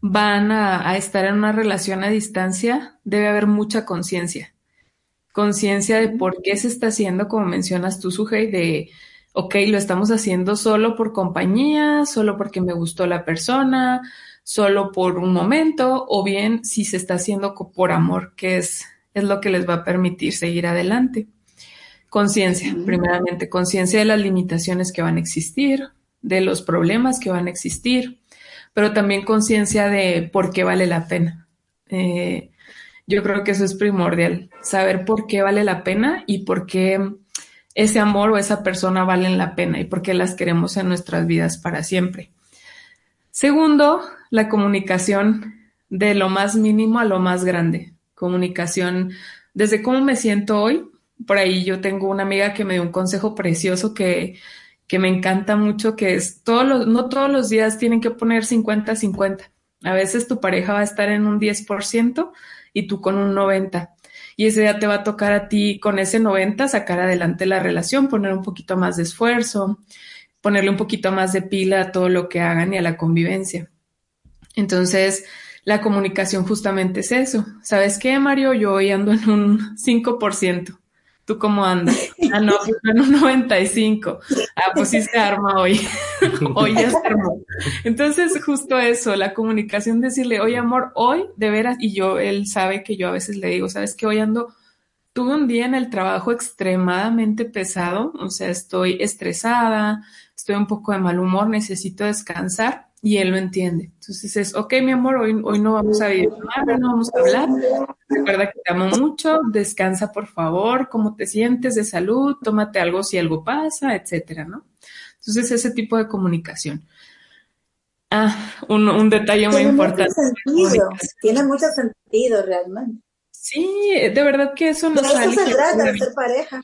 van a, a, estar en una relación a distancia, debe haber mucha conciencia. Conciencia de por qué se está haciendo, como mencionas tú, Sujei, de, ok, lo estamos haciendo solo por compañía, solo porque me gustó la persona, solo por un momento, o bien si se está haciendo por amor, que es, es lo que les va a permitir seguir adelante. Conciencia, uh -huh. primeramente, conciencia de las limitaciones que van a existir, de los problemas que van a existir, pero también conciencia de por qué vale la pena. Eh, yo creo que eso es primordial, saber por qué vale la pena y por qué ese amor o esa persona valen la pena y por qué las queremos en nuestras vidas para siempre. Segundo, la comunicación de lo más mínimo a lo más grande. Comunicación desde cómo me siento hoy. Por ahí yo tengo una amiga que me dio un consejo precioso que, que me encanta mucho, que es todos los, no todos los días tienen que poner 50-50. A veces tu pareja va a estar en un 10% y tú con un 90%. Y ese día te va a tocar a ti con ese 90 sacar adelante la relación, poner un poquito más de esfuerzo, ponerle un poquito más de pila a todo lo que hagan y a la convivencia. Entonces, la comunicación justamente es eso. ¿Sabes qué, Mario? Yo hoy ando en un 5%. ¿Tú cómo andas? Ah, no, pues en un 95. Ah, pues sí se arma hoy. hoy ya se armó. Entonces, justo eso, la comunicación, decirle, oye, amor, hoy, de veras, y yo, él sabe que yo a veces le digo, ¿sabes qué? Hoy ando, tuve un día en el trabajo extremadamente pesado, o sea, estoy estresada, estoy un poco de mal humor, necesito descansar y él lo entiende. Entonces es, ok, mi amor, hoy, hoy no vamos a vivir no vamos a hablar. Recuerda que te amo mucho, descansa por favor, cómo te sientes de salud, tómate algo si algo pasa, etcétera, ¿no? Entonces ese tipo de comunicación. Ah, un, un detalle muy importante. tiene mucho sentido realmente. Sí, de verdad que eso no sale. se trata de ser pareja.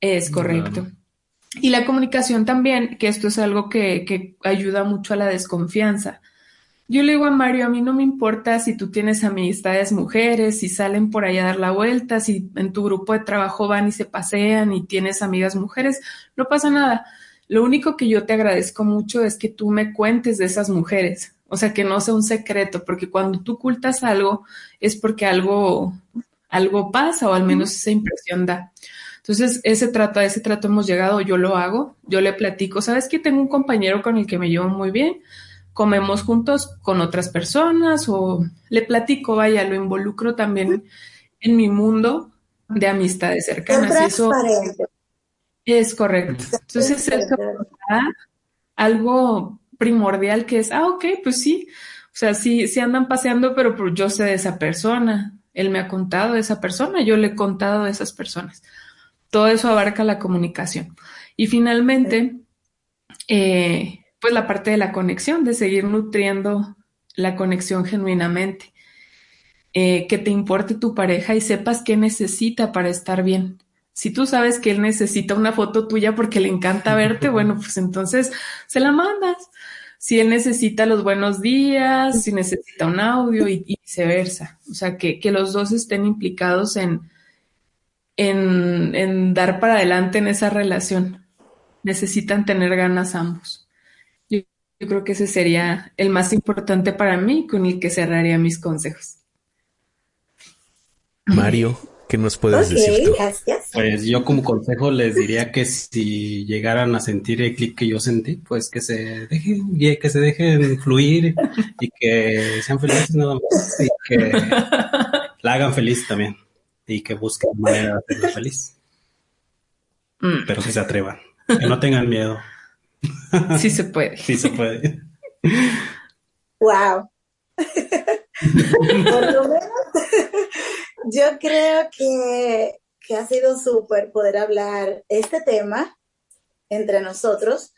Es correcto. Y la comunicación también, que esto es algo que, que, ayuda mucho a la desconfianza. Yo le digo a Mario, a mí no me importa si tú tienes amistades mujeres, si salen por ahí a dar la vuelta, si en tu grupo de trabajo van y se pasean y tienes amigas mujeres, no pasa nada. Lo único que yo te agradezco mucho es que tú me cuentes de esas mujeres, o sea, que no sea un secreto, porque cuando tú ocultas algo es porque algo, algo pasa o al menos esa impresión da. Entonces, ese trato, a ese trato hemos llegado, yo lo hago, yo le platico, ¿sabes que tengo un compañero con el que me llevo muy bien? Comemos juntos con otras personas o le platico, vaya, lo involucro también en mi mundo de amistades cercanas. eso es correcto. Entonces, es algo primordial que es, ah, ok, pues sí, o sea, sí, sí andan paseando, pero pues yo sé de esa persona, él me ha contado de esa persona, yo le he contado de esas personas todo eso abarca la comunicación. Y finalmente, eh, pues la parte de la conexión, de seguir nutriendo la conexión genuinamente. Eh, que te importe tu pareja y sepas qué necesita para estar bien. Si tú sabes que él necesita una foto tuya porque le encanta verte, bueno, pues entonces se la mandas. Si él necesita los buenos días, si necesita un audio y, viceversa. O sea, que, que los dos estén implicados en, en, dar para adelante en esa relación. Necesitan tener ganas ambos. Yo, creo que ese sería el más importante para mí con el que cerraría mis consejos. Mario, ¿qué nos puedes decir tú? Pues yo como consejo les diría que si llegaran a sentir el clic que yo sentí, pues que se dejen, que se dejen fluir y que sean felices nada más y que la hagan feliz también y que busquen manera de hacerla feliz. Mm. Pero que se atrevan, que no tengan miedo. Sí se puede. Sí se puede. Wow. Por lo menos, yo creo que, que ha sido súper poder hablar este tema entre nosotros.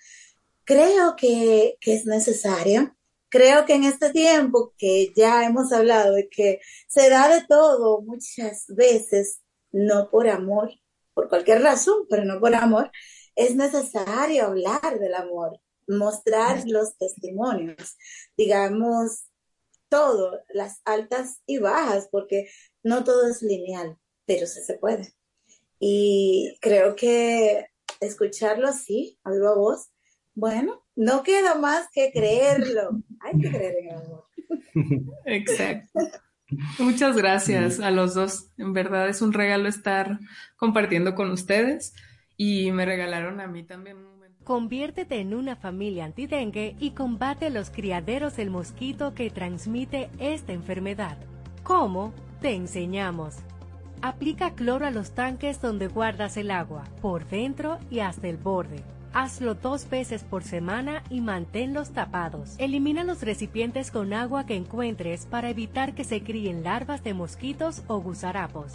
Creo que, que es necesario creo que en este tiempo que ya hemos hablado de que se da de todo muchas veces, no por amor, por cualquier razón, pero no por amor, es necesario hablar del amor, mostrar los testimonios, digamos, todo, las altas y bajas, porque no todo es lineal, pero sí se puede. Y creo que escucharlo así, a viva voz, bueno, no queda más que creerlo. Hay que creer en el amor. Exacto. Muchas gracias a los dos. En verdad es un regalo estar compartiendo con ustedes y me regalaron a mí también un momento. Conviértete en una familia antidengue y combate los criaderos del mosquito que transmite esta enfermedad. ¿Cómo? Te enseñamos. Aplica cloro a los tanques donde guardas el agua, por dentro y hasta el borde Hazlo dos veces por semana y manténlos tapados. Elimina los recipientes con agua que encuentres para evitar que se críen larvas de mosquitos o gusarapos.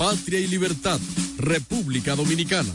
patria y libertad, República Dominicana.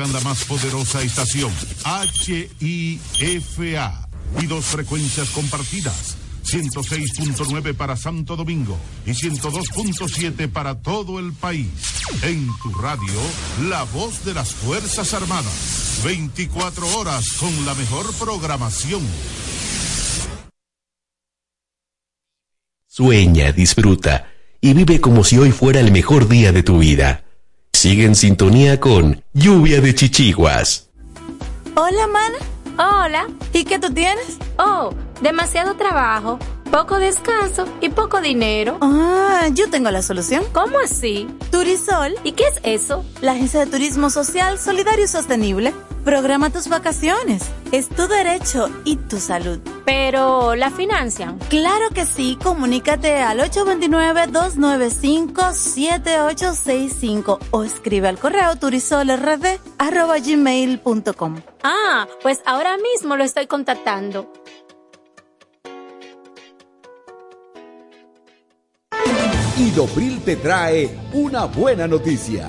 Identifican la más poderosa estación, HIFA, y dos frecuencias compartidas. 106.9 para Santo Domingo y 102.7 para todo el país. En tu radio, la voz de las Fuerzas Armadas. 24 horas con la mejor programación. Sueña, disfruta y vive como si hoy fuera el mejor día de tu vida. Sigue en sintonía con Lluvia de Chichiguas. Hola, mana. Hola. ¿Y qué tú tienes? Oh, demasiado trabajo, poco descanso y poco dinero. Ah, yo tengo la solución. ¿Cómo así? Turisol. ¿Y qué es eso? La Agencia de Turismo Social, Solidario y Sostenible. Programa tus vacaciones. Es tu derecho y tu salud. Pero, ¿la financian? Claro que sí. Comunícate al 829-295-7865 o escribe al correo turisolrd.gmail.com. Ah, pues ahora mismo lo estoy contactando. Idopril te trae una buena noticia.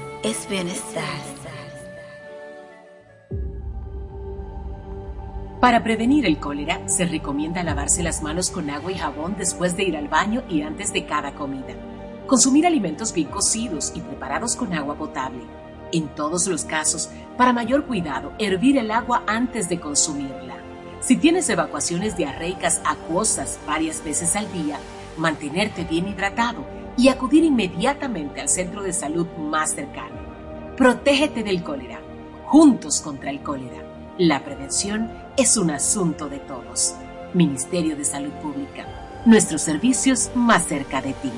es bienestar. Para prevenir el cólera, se recomienda lavarse las manos con agua y jabón después de ir al baño y antes de cada comida. Consumir alimentos bien cocidos y preparados con agua potable. En todos los casos, para mayor cuidado, hervir el agua antes de consumirla. Si tienes evacuaciones diarreicas acuosas varias veces al día, mantenerte bien hidratado y acudir inmediatamente al centro de salud más cercano. Protégete del cólera. Juntos contra el cólera. La prevención es un asunto de todos. Ministerio de Salud Pública. Nuestros servicios más cerca de ti.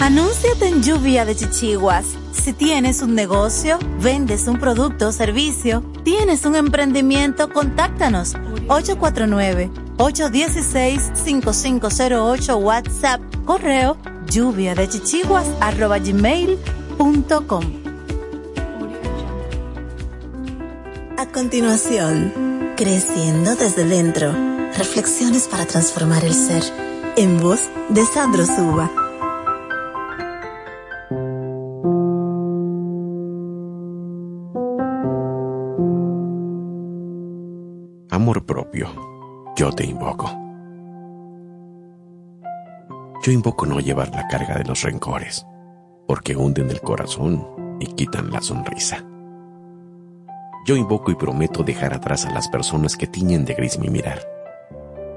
Anúnciate en Lluvia de Chichiguas. Si tienes un negocio, vendes un producto o servicio, tienes un emprendimiento, contáctanos 849-816-5508 WhatsApp, correo lluvia de chichiguas arroba gmail.com. A continuación, creciendo desde dentro, reflexiones para transformar el ser, en voz de Sandro Suba. Propio, yo te invoco. Yo invoco no llevar la carga de los rencores, porque hunden el corazón y quitan la sonrisa. Yo invoco y prometo dejar atrás a las personas que tiñen de gris mi mirar,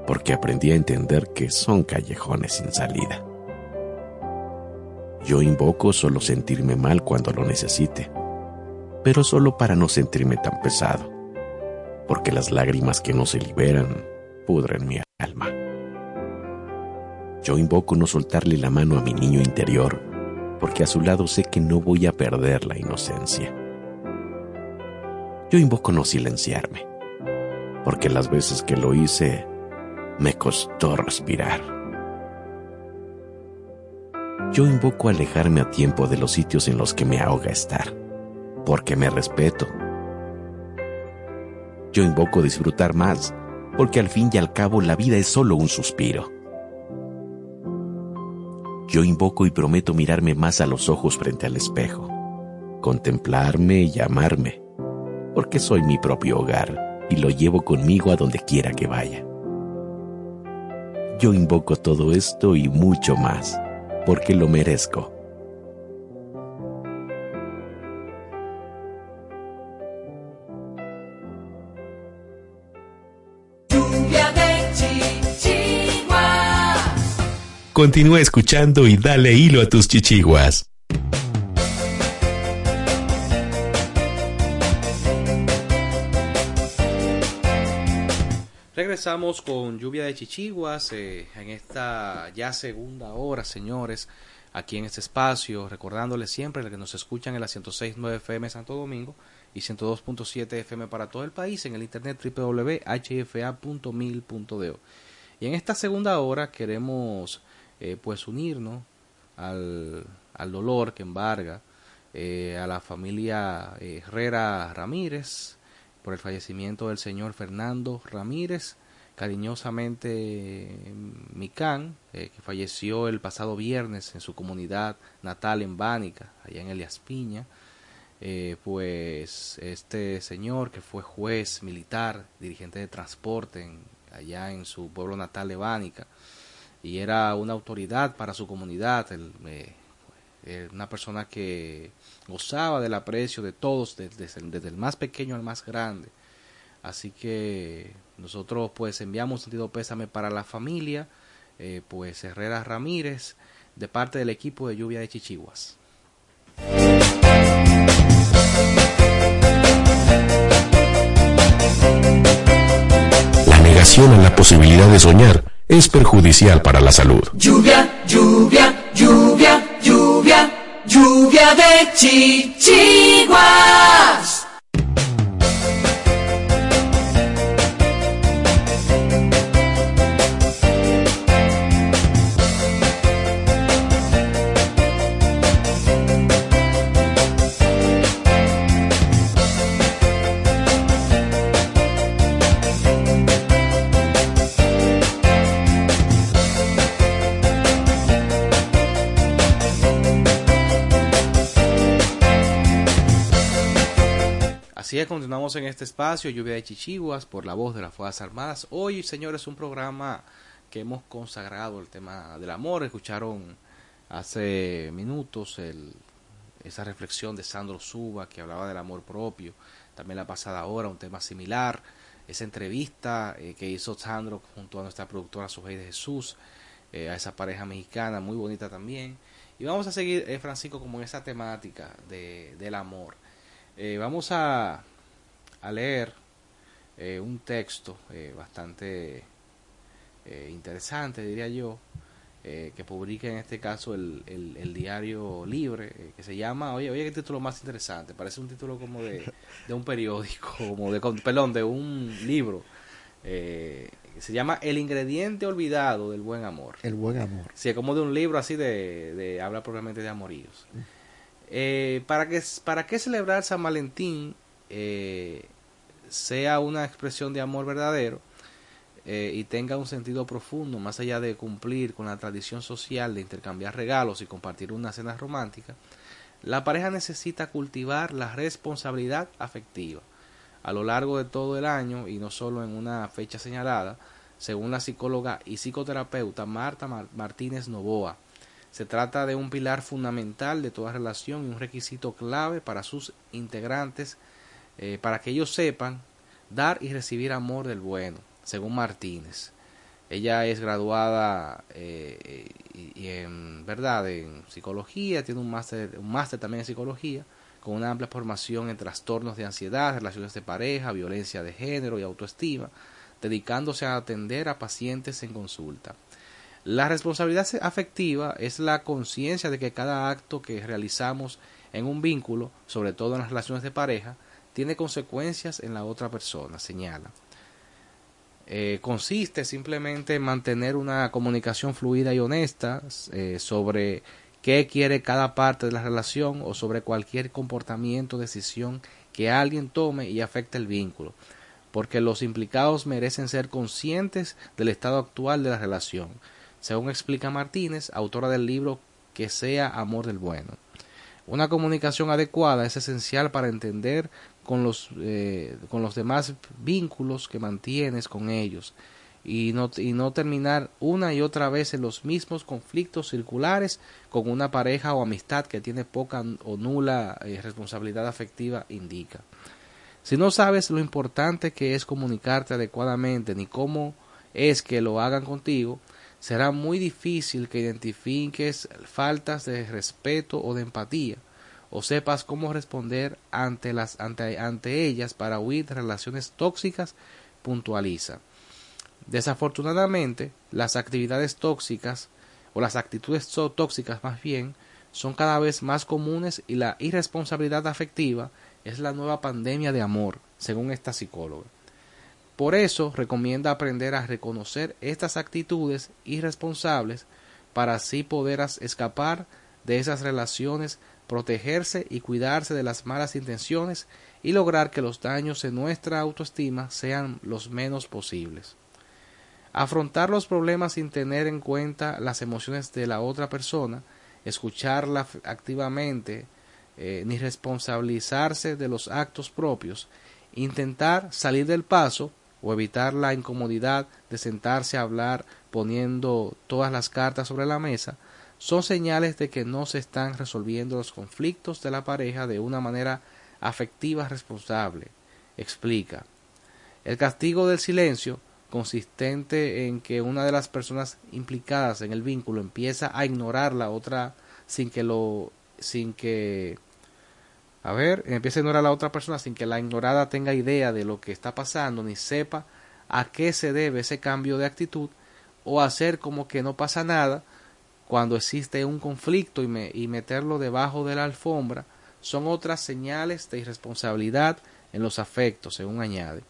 porque aprendí a entender que son callejones sin salida. Yo invoco solo sentirme mal cuando lo necesite, pero solo para no sentirme tan pesado, porque las lágrimas que no se liberan pudren mi alma. Yo invoco no soltarle la mano a mi niño interior, porque a su lado sé que no voy a perder la inocencia. Yo invoco no silenciarme, porque las veces que lo hice me costó respirar. Yo invoco alejarme a tiempo de los sitios en los que me ahoga estar, porque me respeto. Yo invoco disfrutar más, porque al fin y al cabo la vida es solo un suspiro. Yo invoco y prometo mirarme más a los ojos frente al espejo, contemplarme y amarme, porque soy mi propio hogar y lo llevo conmigo a donde quiera que vaya. Yo invoco todo esto y mucho más, porque lo merezco. Continúa escuchando y dale hilo a tus chichiguas. Regresamos con lluvia de chichiguas eh, en esta ya segunda hora, señores, aquí en este espacio, recordándoles siempre que nos escuchan en la 106.9 FM Santo Domingo y 102.7 FM para todo el país en el internet www.hfa.mil.do. Y en esta segunda hora queremos eh, pues unirnos al, al dolor que embarga eh, a la familia eh, Herrera Ramírez por el fallecimiento del señor Fernando Ramírez, cariñosamente Micán, eh, que falleció el pasado viernes en su comunidad natal en Bánica, allá en Elias Piña. Pues este señor que fue juez militar, dirigente de transporte en, allá en su pueblo natal de Bánica, y era una autoridad para su comunidad, eh, una persona que gozaba del aprecio de todos, desde, el más pequeño al más grande. Así que nosotros pues enviamos un sentido pésame para la familia, eh, pues Herrera Ramírez, de parte del equipo de lluvia de Chichiguas. La negación a la posibilidad de soñar es perjudicial para la salud. Lluvia, lluvia, lluvia, lluvia, lluvia de chichiguas. Así es, continuamos en este espacio, Lluvia de Chichiguas, por la voz de las Fuerzas Armadas. Hoy, señores, un programa que hemos consagrado el tema del amor. Escucharon hace minutos el, esa reflexión de Sandro Suba que hablaba del amor propio. También la pasada hora, un tema similar. Esa entrevista eh, que hizo Sandro junto a nuestra productora Sujei de Jesús, eh, a esa pareja mexicana, muy bonita también. Y vamos a seguir, eh, Francisco, como en esa temática de, del amor. Eh, vamos a, a leer eh, un texto eh, bastante eh, interesante, diría yo, eh, que publica en este caso el, el, el diario Libre, eh, que se llama, oye, oye, qué título más interesante, parece un título como de, de un periódico, como de, perdón, de un libro. Eh, se llama El ingrediente olvidado del buen amor. El buen amor. Sí, es como de un libro así de, de habla propiamente de amoríos. Eh, para, que, ¿Para qué celebrar San Valentín eh, sea una expresión de amor verdadero eh, y tenga un sentido profundo, más allá de cumplir con la tradición social de intercambiar regalos y compartir una cena romántica? La pareja necesita cultivar la responsabilidad afectiva a lo largo de todo el año y no solo en una fecha señalada, según la psicóloga y psicoterapeuta Marta Mar- Martínez Novoa. Se trata de un pilar fundamental de toda relación y un requisito clave para sus integrantes eh, para que ellos sepan dar y recibir amor del bueno, según Martínez. Ella es graduada eh, y, y en verdad en psicología, tiene un máster, un máster también en psicología, con una amplia formación en trastornos de ansiedad, relaciones de pareja, violencia de género y autoestima, dedicándose a atender a pacientes en consulta. La responsabilidad afectiva es la conciencia de que cada acto que realizamos en un vínculo, sobre todo en las relaciones de pareja, tiene consecuencias en la otra persona, señala. Eh, consiste simplemente en mantener una comunicación fluida y honesta eh, sobre qué quiere cada parte de la relación o sobre cualquier comportamiento o decisión que alguien tome y afecte el vínculo, porque los implicados merecen ser conscientes del estado actual de la relación, según explica Martínez, autora del libro Que sea amor del bueno. Una comunicación adecuada es esencial para entender con los, eh, con los demás vínculos que mantienes con ellos y no, y no terminar una y otra vez en los mismos conflictos circulares con una pareja o amistad que tiene poca o nula eh, responsabilidad afectiva indica. Si no sabes lo importante que es comunicarte adecuadamente ni cómo es que lo hagan contigo, será muy difícil que identifiques faltas de respeto o de empatía o sepas cómo responder ante, las, ante, ante ellas para huir de relaciones tóxicas, puntualiza. Desafortunadamente, las actividades tóxicas o las actitudes tóxicas más bien son cada vez más comunes y la irresponsabilidad afectiva es la nueva pandemia de amor, según esta psicóloga. Por eso recomienda aprender a reconocer estas actitudes irresponsables para así poder escapar de esas relaciones, protegerse y cuidarse de las malas intenciones y lograr que los daños en nuestra autoestima sean los menos posibles. Afrontar los problemas sin tener en cuenta las emociones de la otra persona, escucharla activamente, eh, ni responsabilizarse de los actos propios, intentar salir del paso o evitar la incomodidad de sentarse a hablar poniendo todas las cartas sobre la mesa, son señales de que no se están resolviendo los conflictos de la pareja de una manera afectiva responsable. Explica. El castigo del silencio consistente en que una de las personas implicadas en el vínculo empieza a ignorar la otra sin que lo sin que a ver, empieza a ignorar a la otra persona sin que la ignorada tenga idea de lo que está pasando ni sepa a qué se debe ese cambio de actitud o hacer como que no pasa nada cuando existe un conflicto y, y meterlo debajo de la alfombra son otras señales de irresponsabilidad en los afectos, según añade.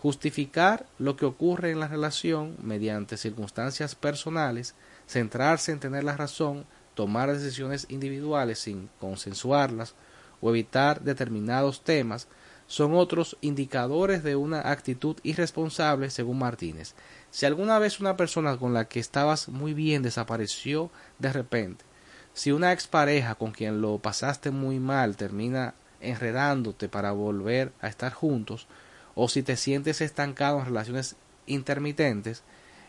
Justificar lo que ocurre en la relación mediante circunstancias personales, centrarse en tener la razón, tomar decisiones individuales sin consensuarlas o evitar determinados temas son otros indicadores de una actitud irresponsable según Martínez. Si alguna vez una persona con la que estabas muy bien desapareció de repente, si una expareja con quien lo pasaste muy mal termina enredándote para volver a estar juntos, o si te sientes estancado en relaciones intermitentes,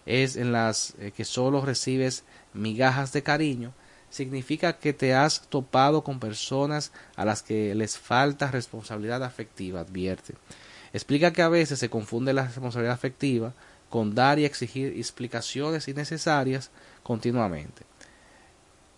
es en las eh, que solo recibes migajas de cariño, significa que te has topado con personas a las que les falta responsabilidad afectiva, advierte. Explica que a veces se confunde la responsabilidad afectiva con dar y exigir explicaciones innecesarias continuamente.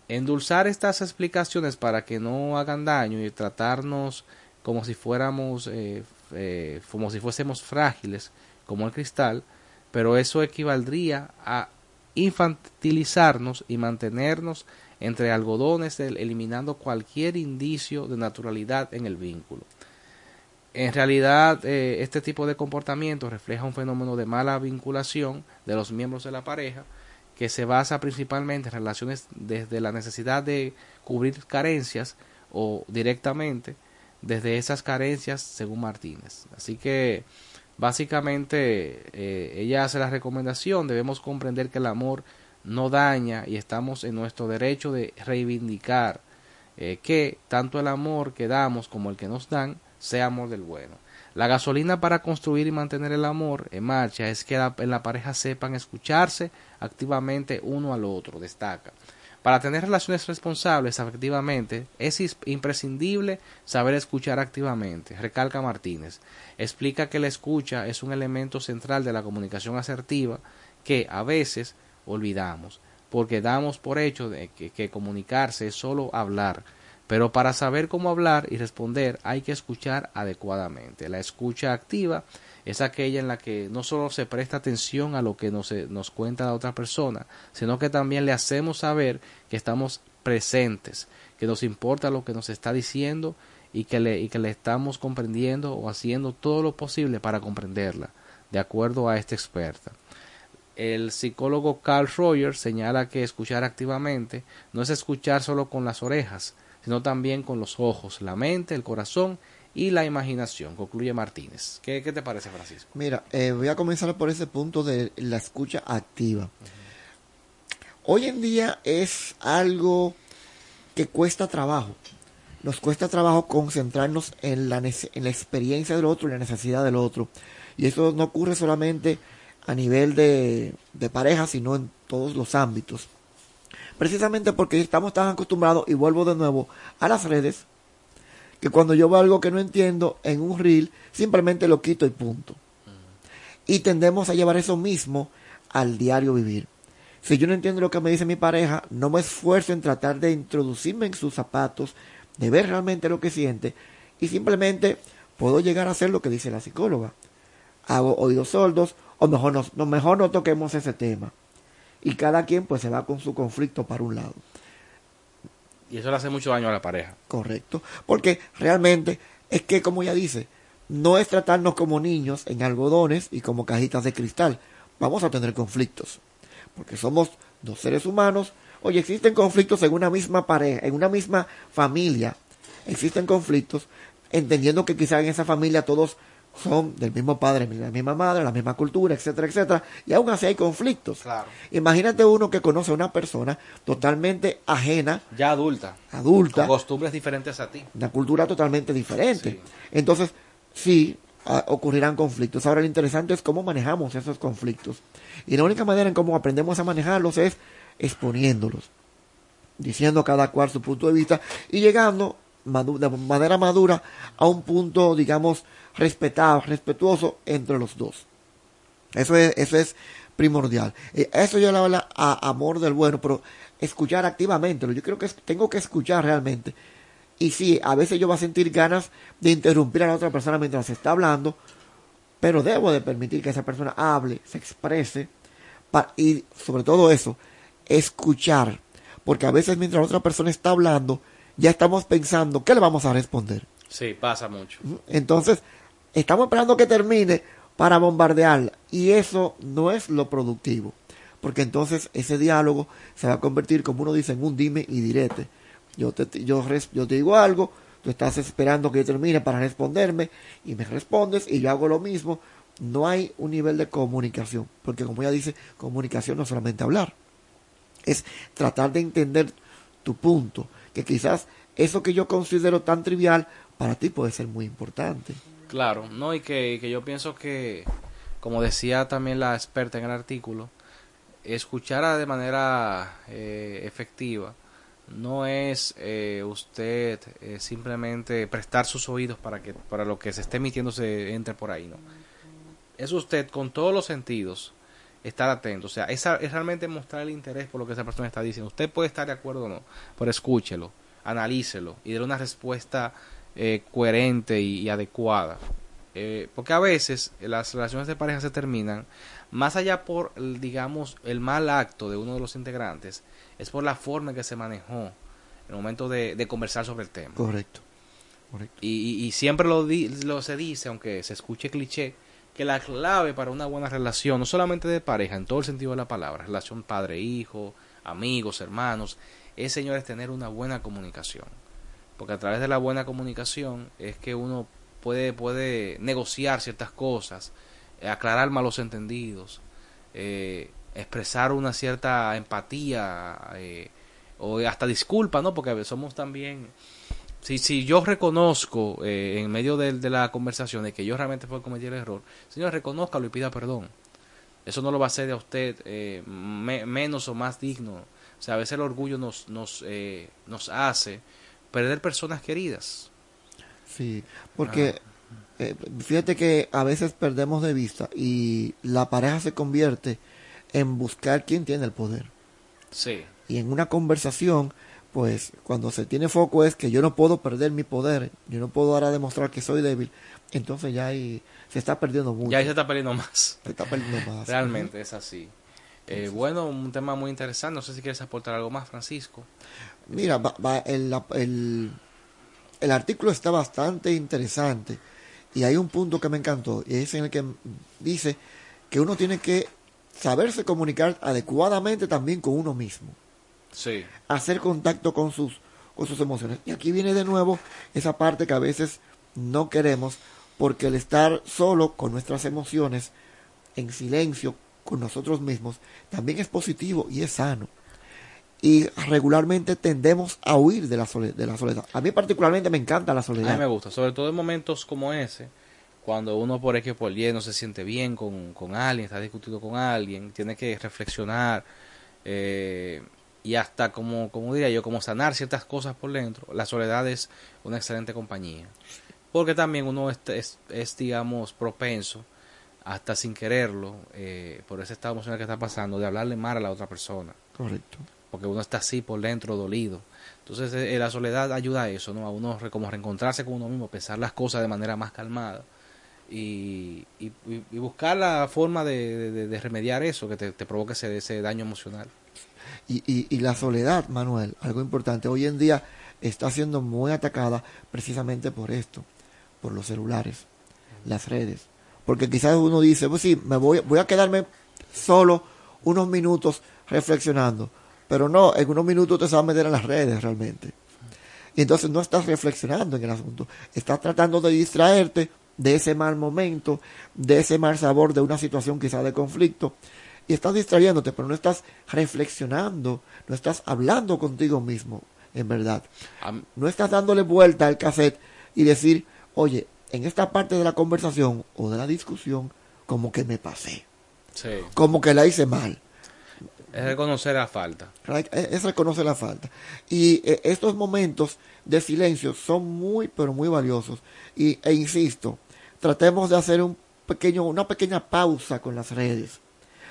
Endulzar estas explicaciones para que no hagan daño y tratarnos como si fuéramos eh, eh, como si fuésemos frágiles como el cristal, pero eso equivaldría a infantilizarnos y mantenernos entre algodones eliminando cualquier indicio de naturalidad en el vínculo. En realidad, eh, este tipo de comportamiento refleja un fenómeno de mala vinculación de los miembros de la pareja que se basa principalmente en relaciones desde la necesidad de cubrir carencias o directamente desde esas carencias según Martínez. Así que básicamente eh, ella hace la recomendación, debemos comprender que el amor no daña y estamos en nuestro derecho de reivindicar eh, que tanto el amor que damos como el que nos dan sea amor del bueno. La gasolina para construir y mantener el amor en marcha es que en la pareja sepan escucharse activamente uno al otro, destaca. Para tener relaciones responsables afectivamente es imprescindible saber escuchar activamente, recalca Martínez. Explica que la escucha es un elemento central de la comunicación asertiva que a veces olvidamos, porque damos por hecho de que, comunicarse es solo hablar, pero para saber cómo hablar y responder hay que escuchar adecuadamente. La escucha activa es aquella en la que no solo se presta atención a lo que nos, nos cuenta la otra persona, sino que también le hacemos saber que estamos presentes, que nos importa lo que nos está diciendo y que le, y que le estamos comprendiendo o haciendo todo lo posible para comprenderla, de acuerdo a esta experta. El psicólogo Carl Rogers señala que escuchar activamente no es escuchar solo con las orejas, sino también con los ojos, la mente, el corazón y la imaginación, concluye Martínez. ¿Qué, qué te parece, Francisco? Mira, eh, voy a comenzar por ese punto de la escucha activa. Hoy en día es algo que cuesta trabajo. Nos cuesta trabajo concentrarnos en la, en la experiencia del otro y la necesidad del otro. Y eso no ocurre solamente a nivel de, de pareja, sino en todos los ámbitos. Precisamente porque estamos tan acostumbrados, y vuelvo de nuevo a las redes, que cuando yo veo algo que no entiendo en un reel, simplemente lo quito y punto. Y tendemos a llevar eso mismo al diario vivir. Si yo no entiendo lo que me dice mi pareja, no me esfuerzo en tratar de introducirme en sus zapatos, de ver realmente lo que siente, y simplemente puedo llegar a hacer lo que dice la psicóloga. Hago oídos sordos, o mejor no, no- mejor no toquemos ese tema. Y cada quien pues se va con su conflicto para un lado. Y eso le hace mucho daño a la pareja. Correcto. Porque realmente es que, como ella dice, no es tratarnos como niños en algodones y como cajitas de cristal. Vamos a tener conflictos. Porque somos dos seres humanos. Oye, existen conflictos en una misma pareja, en una misma familia. Existen conflictos, entendiendo que quizá en esa familia todos son del mismo padre, la misma madre, la misma cultura, etcétera, etcétera. Y aún así hay conflictos. Claro. Imagínate uno que conoce a una persona totalmente ajena, Ya adulta. adulta, Con costumbres diferentes a ti. una cultura totalmente diferente. Entonces, sí, ocurrirán conflictos. Ahora, lo interesante es cómo manejamos esos conflictos. Y la única manera en cómo aprendemos a manejarlos es exponiéndolos, diciendo cada cual su punto de vista y llegando madu- de manera madura a un punto, digamos, respetado, respetuoso entre los dos. Eso es, eso es primordial. Eh, Eso yo le hablo a amor del bueno, pero escuchar activamente. Yo creo que tengo que escuchar realmente. Y sí, a veces yo voy a sentir ganas de interrumpir a la otra persona mientras está hablando, pero debo de permitir que esa persona hable, se exprese, pa- y sobre todo eso, escuchar. Porque a veces mientras la otra persona está hablando, ya estamos pensando, ¿qué le vamos a responder? Sí, pasa mucho. Entonces, estamos esperando que termine para bombardearla. Y eso no es lo productivo. Porque entonces ese diálogo se va a convertir, como uno dice, en un dime y direte. Yo te, yo, yo te digo algo, tú estás esperando que yo termine para responderme y me respondes y yo hago lo mismo. No hay un nivel de comunicación. Porque como ella dice, comunicación no es solamente hablar. Es tratar de entender tu punto. Que quizás eso que yo considero tan trivial, para ti puede ser muy importante. Claro, no, y que, que yo pienso que, como decía también la experta en el artículo, escuchar de manera eh, efectiva no es eh, usted eh, simplemente prestar sus oídos para que para lo que se esté emitiendo se entre por ahí, no. Es usted con todos los sentidos estar atento, o sea, es, es realmente mostrar el interés por lo que esa persona está diciendo. Usted puede estar de acuerdo o no, pero escúchelo, analícelo y dé una respuesta eh, coherente y, y adecuada. Eh, porque a veces las relaciones de pareja se terminan más allá por, digamos, el mal acto de uno de los integrantes, es por la forma en que se manejó en el momento de, de conversar sobre el tema. Correcto. Correcto. Y, y- y siempre lo, di- lo se dice, aunque se escuche cliché, que la clave para una buena relación, no solamente de pareja, en todo el sentido de la palabra, relación padre-hijo, amigos, hermanos, es, señores, tener una buena comunicación. Porque a través de la buena comunicación es que uno puede, puede negociar ciertas cosas, eh, aclarar malos entendidos, eh, expresar una cierta empatía eh, o hasta disculpa, ¿no? Porque somos también si, si yo reconozco en medio de, la conversación de que yo realmente fue cometí el error, señor, reconózcalo y pida perdón. Eso no lo va a hacer de usted eh, me- menos o más digno. O sea, a veces el orgullo nos, nos, nos hace perder personas queridas. Sí, porque eh, fíjate que a veces perdemos de vista y la pareja se convierte en buscar quién tiene el poder. Sí. Y en una conversación, pues cuando se tiene foco es que yo no puedo perder mi poder, yo no puedo ahora demostrar que soy débil, entonces ya ahí se está perdiendo mucho. Ya ahí se está perdiendo más. Se está perdiendo más. Realmente es así. Eh, bueno, un tema muy interesante. No sé si quieres aportar algo más, Francisco. Mira, va, va el, el- el artículo está bastante interesante y hay un punto que me encantó y es en el que dice que uno tiene que saberse comunicar adecuadamente también con uno mismo. Sí. Hacer contacto con sus, con sus emociones. Y aquí viene de nuevo esa parte que a veces no queremos porque el estar solo con nuestras emociones, en silencio con nosotros mismos, también es positivo y es sano. Y regularmente tendemos a huir de la, sole- de la soledad. A mí particularmente me encanta la A soledad. mí me gusta, sobre todo en momentos como ese, cuando uno por X por Y no se siente bien con, con alguien, está discutiendo con alguien, tiene que reflexionar eh, y hasta como, como diría yo, como sanar ciertas cosas por dentro. La soledad es una excelente compañía. Porque también uno es, es, es, digamos, propenso, hasta sin quererlo, eh, por ese estado emocional que está pasando, de hablarle mal a la otra persona. Correcto. Porque uno está así por dentro, dolido. Entonces eh, la soledad ayuda a eso, ¿no? A uno re- como reencontrarse con uno mismo, pensar las cosas de manera más calmada y, y, buscar la forma de, remediar eso que te, te ese, ese daño emocional. Y, y, y la soledad, Manuel, algo importante, hoy en día está siendo muy atacada precisamente por esto, por los celulares, las redes. Porque quizás uno dice, pues sí, me voy, voy a quedarme solo unos minutos reflexionando, pero no, en unos minutos te vas a meter en las redes realmente. Y entonces no estás reflexionando en el asunto, estás tratando de distraerte de ese mal momento, de ese mal sabor de una situación quizá de conflicto, y estás distrayéndote, pero no estás reflexionando, no estás hablando contigo mismo, en verdad. No estás dándole vuelta al cassette y decir, oye, en esta parte de la conversación o de la discusión, como que me pasé, Sí. como que la hice mal. Es reconocer la falta. Es es reconocer la falta. Y eh, estos momentos de silencio son muy, pero muy valiosos. Y, e insisto, tratemos de hacer un pequeño, una pequeña pausa con las redes.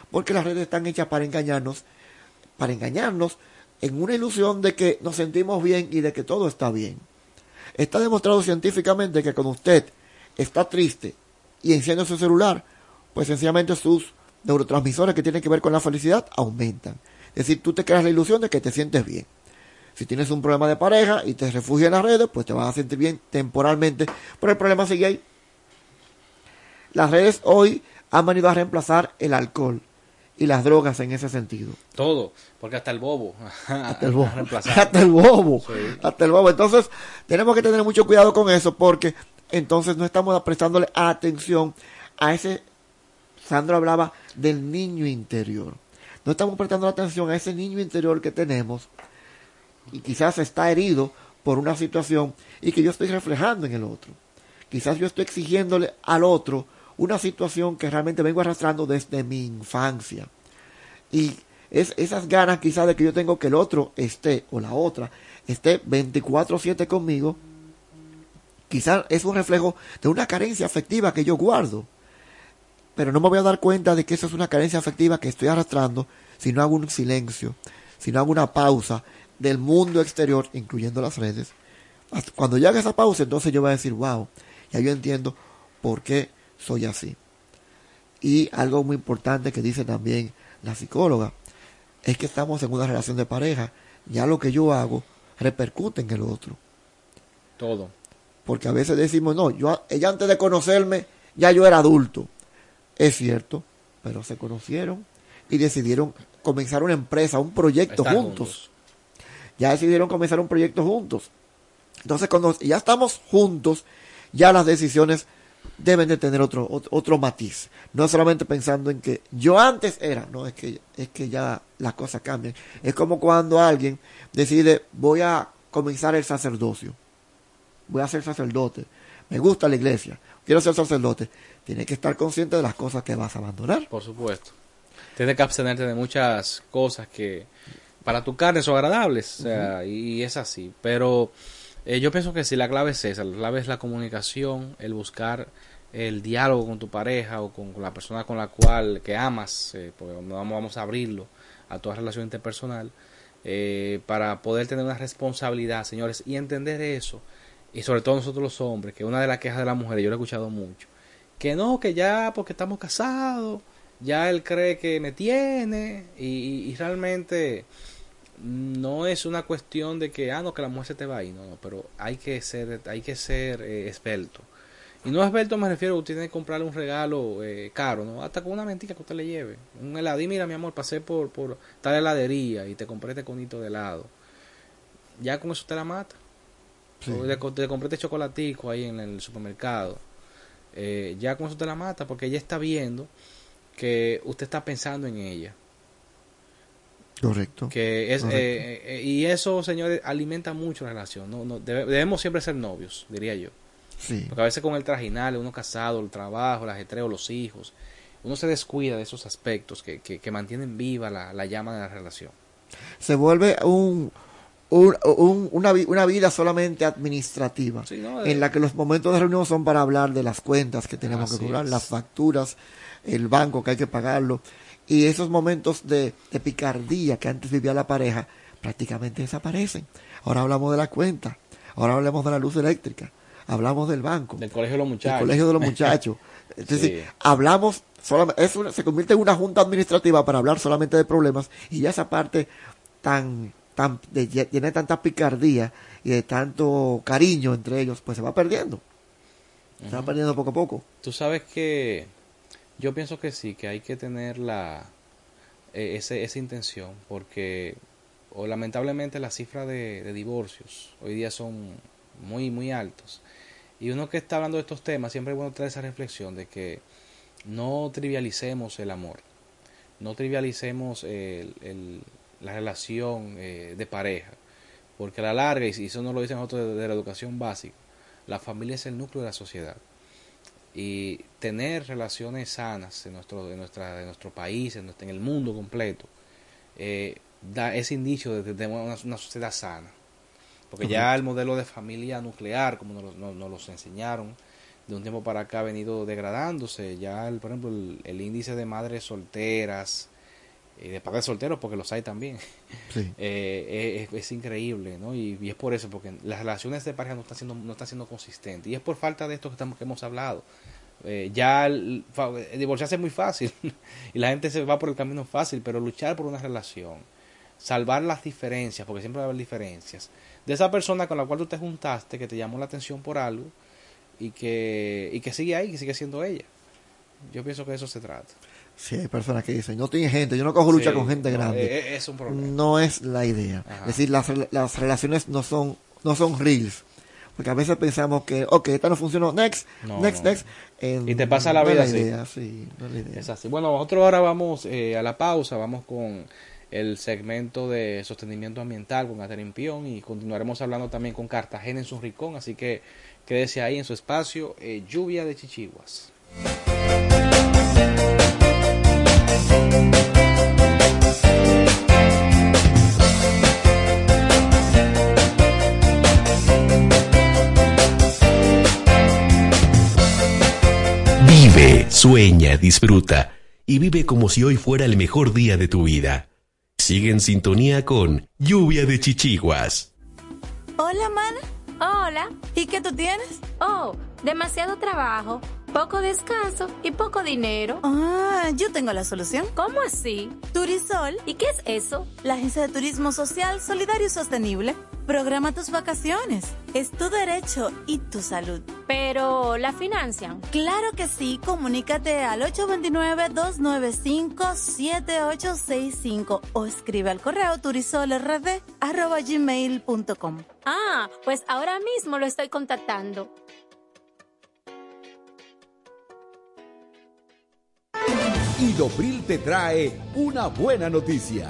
Porque las redes están hechas para engañarnos, para engañarnos en una ilusión de que nos sentimos bien y de que todo está bien. Está demostrado científicamente que cuando usted está triste y enciende su celular, pues sencillamente sus neurotransmisores que tienen que ver con la felicidad aumentan. Es decir, tú te creas la ilusión de que te sientes bien. Si tienes un problema de pareja y te refugias en las redes, pues te vas a sentir bien temporalmente, pero el problema sigue ahí. Las redes hoy han venido a reemplazar el alcohol y las drogas en ese sentido. Todo, porque hasta el bobo. Hasta el bobo. Hasta el bobo. Sí. Hasta el bobo. Entonces, tenemos que tener mucho cuidado con eso porque entonces no estamos prestándole atención a ese. Sandro hablaba del niño interior. No estamos prestando atención a ese niño interior que tenemos y quizás está herido por una situación y que yo estoy reflejando en el otro. Quizás yo estoy exigiéndole al otro una situación que realmente vengo arrastrando desde mi infancia. Y es esas ganas quizás de que yo tengo que el otro esté o la otra esté 24/7 conmigo, quizás es un reflejo de una carencia afectiva que yo guardo. Pero no me voy a dar cuenta de que eso es una carencia afectiva que estoy arrastrando si no hago un silencio, si no hago una pausa del mundo exterior, incluyendo las redes. Cuando yo haga esa pausa, entonces yo voy a decir, wow, ya yo entiendo por qué soy así. Y algo muy importante que dice también la psicóloga es que estamos en una relación de pareja. Ya lo que yo hago repercute en el otro. Todo. Porque a veces decimos, no, yo, ella antes de conocerme, ya yo era adulto. Es cierto, pero se conocieron y decidieron comenzar una empresa, un proyecto juntos. Ya decidieron comenzar un proyecto juntos. Entonces, cuando ya estamos juntos, ya las decisiones deben de tener otro, ot- otro matiz. No solamente pensando en que yo antes era, no, es que, es que ya las cosas cambian. Es como cuando alguien decide, voy a comenzar el sacerdocio. Voy a ser sacerdote. Me gusta la iglesia. Quiero ser sacerdote. Tienes que estar consciente de las cosas que vas a abandonar. Por supuesto. Tienes que abstenerte de muchas cosas que para tu carne son agradables. o sea, y es así. Pero eh, yo pienso que si la clave es esa, la clave es la comunicación, el buscar el diálogo con tu pareja o con, con la persona con la cual que amas, eh, porque no vamos, vamos a abrirlo a toda relación interpersonal, eh, para poder tener una responsabilidad, señores, y entender eso. Y sobre todo nosotros los hombres, que una de las quejas de las mujeres, yo lo he escuchado mucho, que no, que ya porque estamos casados, ya él cree que me tiene y, y- realmente no es una cuestión de que, ah, no, que la mujer se te va ahí, no, no, pero hay que ser, hay que ser eh, esbelto. Y no esbelto me refiero, usted tiene que comprarle un regalo eh, caro, ¿no? Hasta con una mentira que usted le lleve. Un helado, y mira mi amor, pasé por, por tal heladería y te compré este conito de helado. Ya con eso usted la mata. Sí. O te compré este chocolatico ahí en el supermercado. Eh, ya con eso te la mata porque ella está viendo que usted está pensando en ella. Correcto. Que es, Correcto. eh, eh, y eso, señores, alimenta mucho la relación. No, no, debe- debemos siempre ser novios, diría yo. Sí. Porque a veces con el trajinal, uno casado, el trabajo, el ajetreo, los hijos, uno se descuida de esos aspectos que, que, que mantienen viva la, la llama de la relación. Se vuelve un, un- un- una, una vida solamente administrativa, no, de- en la que los momentos de reunión son para hablar de las cuentas que tenemos Así que cobrar, las facturas, el banco que hay que pagarlo, y esos momentos de, de picardía que antes vivía la pareja prácticamente desaparecen. Ahora hablamos de la cuenta, ahora hablamos de la luz eléctrica, hablamos del banco, Del colegio de los del muchachos. colegio de los muchachos. Es decir, Sí. hablamos solamente, es una- se convierte en una junta administrativa para hablar solamente de problemas y ya esa parte tan, tan, de, de tanta picardía y de tanto cariño entre ellos, pues se va perdiendo. Se va perdiendo poco a poco. Tú sabes que yo pienso que sí, que hay que tener la eh, ese, esa intención, porque o lamentablemente las cifras de, de divorcios hoy día son muy, muy altos. Y uno que está hablando de estos temas, siempre es bueno traer esa reflexión de que no trivialicemos el amor, no trivialicemos el- el- la relación eh, de pareja, porque a la larga, y eso nos lo dicen nosotros de, de la educación básica, la familia es el núcleo de la sociedad y tener relaciones sanas en nuestro, en nuestra, en nuestro país, en, nuestro- en el mundo completo, eh, da ese indicio de, de una, una sociedad sana. Porque ya el modelo de familia nuclear, como nos, nos- nos los enseñaron, de un tiempo para acá ha venido degradándose. Ya, el, por ejemplo, el, el índice de madres solteras, y de padres solteros, porque los hay también, Sí. eh, es, es increíble, ¿no? Y, y es por eso, porque las relaciones de pareja no están siendo, no están siendo consistentes. Y es por falta de esto que, estamos, que hemos hablado. Eh, ya el, el divorciarse es muy fácil y la gente se va por el camino fácil, pero luchar por una relación, salvar las diferencias, porque siempre va a haber diferencias, de esa persona con la cual tú te juntaste, que te llamó la atención por algo y que, y que sigue ahí, que sigue siendo ella. Yo pienso que de eso se trata. Sí, hay personas que dicen, no tiene gente, yo no cojo lucha Sí, con gente no, grande. eh, eh, es un problema. No es la idea. Ajá. Es decir, las, las relaciones no son, no son reels. Porque a veces pensamos que, ok, esta no funcionó, next, No, next, no. next. En- Y te pasa la no es vida así. idea, sí, no es la idea. Es así. Bueno, nosotros ahora vamos eh, a la pausa, vamos con el segmento de sostenimiento ambiental con Catherine Pion y continuaremos hablando también con Cartagena en su rincón, así que quédese ahí en su espacio, eh, lluvia de chichiguas. Sueña, disfruta y vive como si hoy fuera el mejor día de tu vida. Sigue en sintonía con Lluvia de Chichiguas. Hola, mana. Hola. ¿Y qué tú tienes? Oh, demasiado trabajo, poco descanso y poco dinero. Ah, yo tengo la solución. ¿Cómo así? Turisol, ¿Y qué es eso? la agencia de turismo social, solidario y sostenible. Programa tus vacaciones. Es tu derecho y tu salud. Pero la financian. Claro que sí, comunícate al 829-295-7865 o escribe al correo turisolrd.gmail.com. Ah, pues ahora mismo lo estoy contactando. Idopril te trae una buena noticia.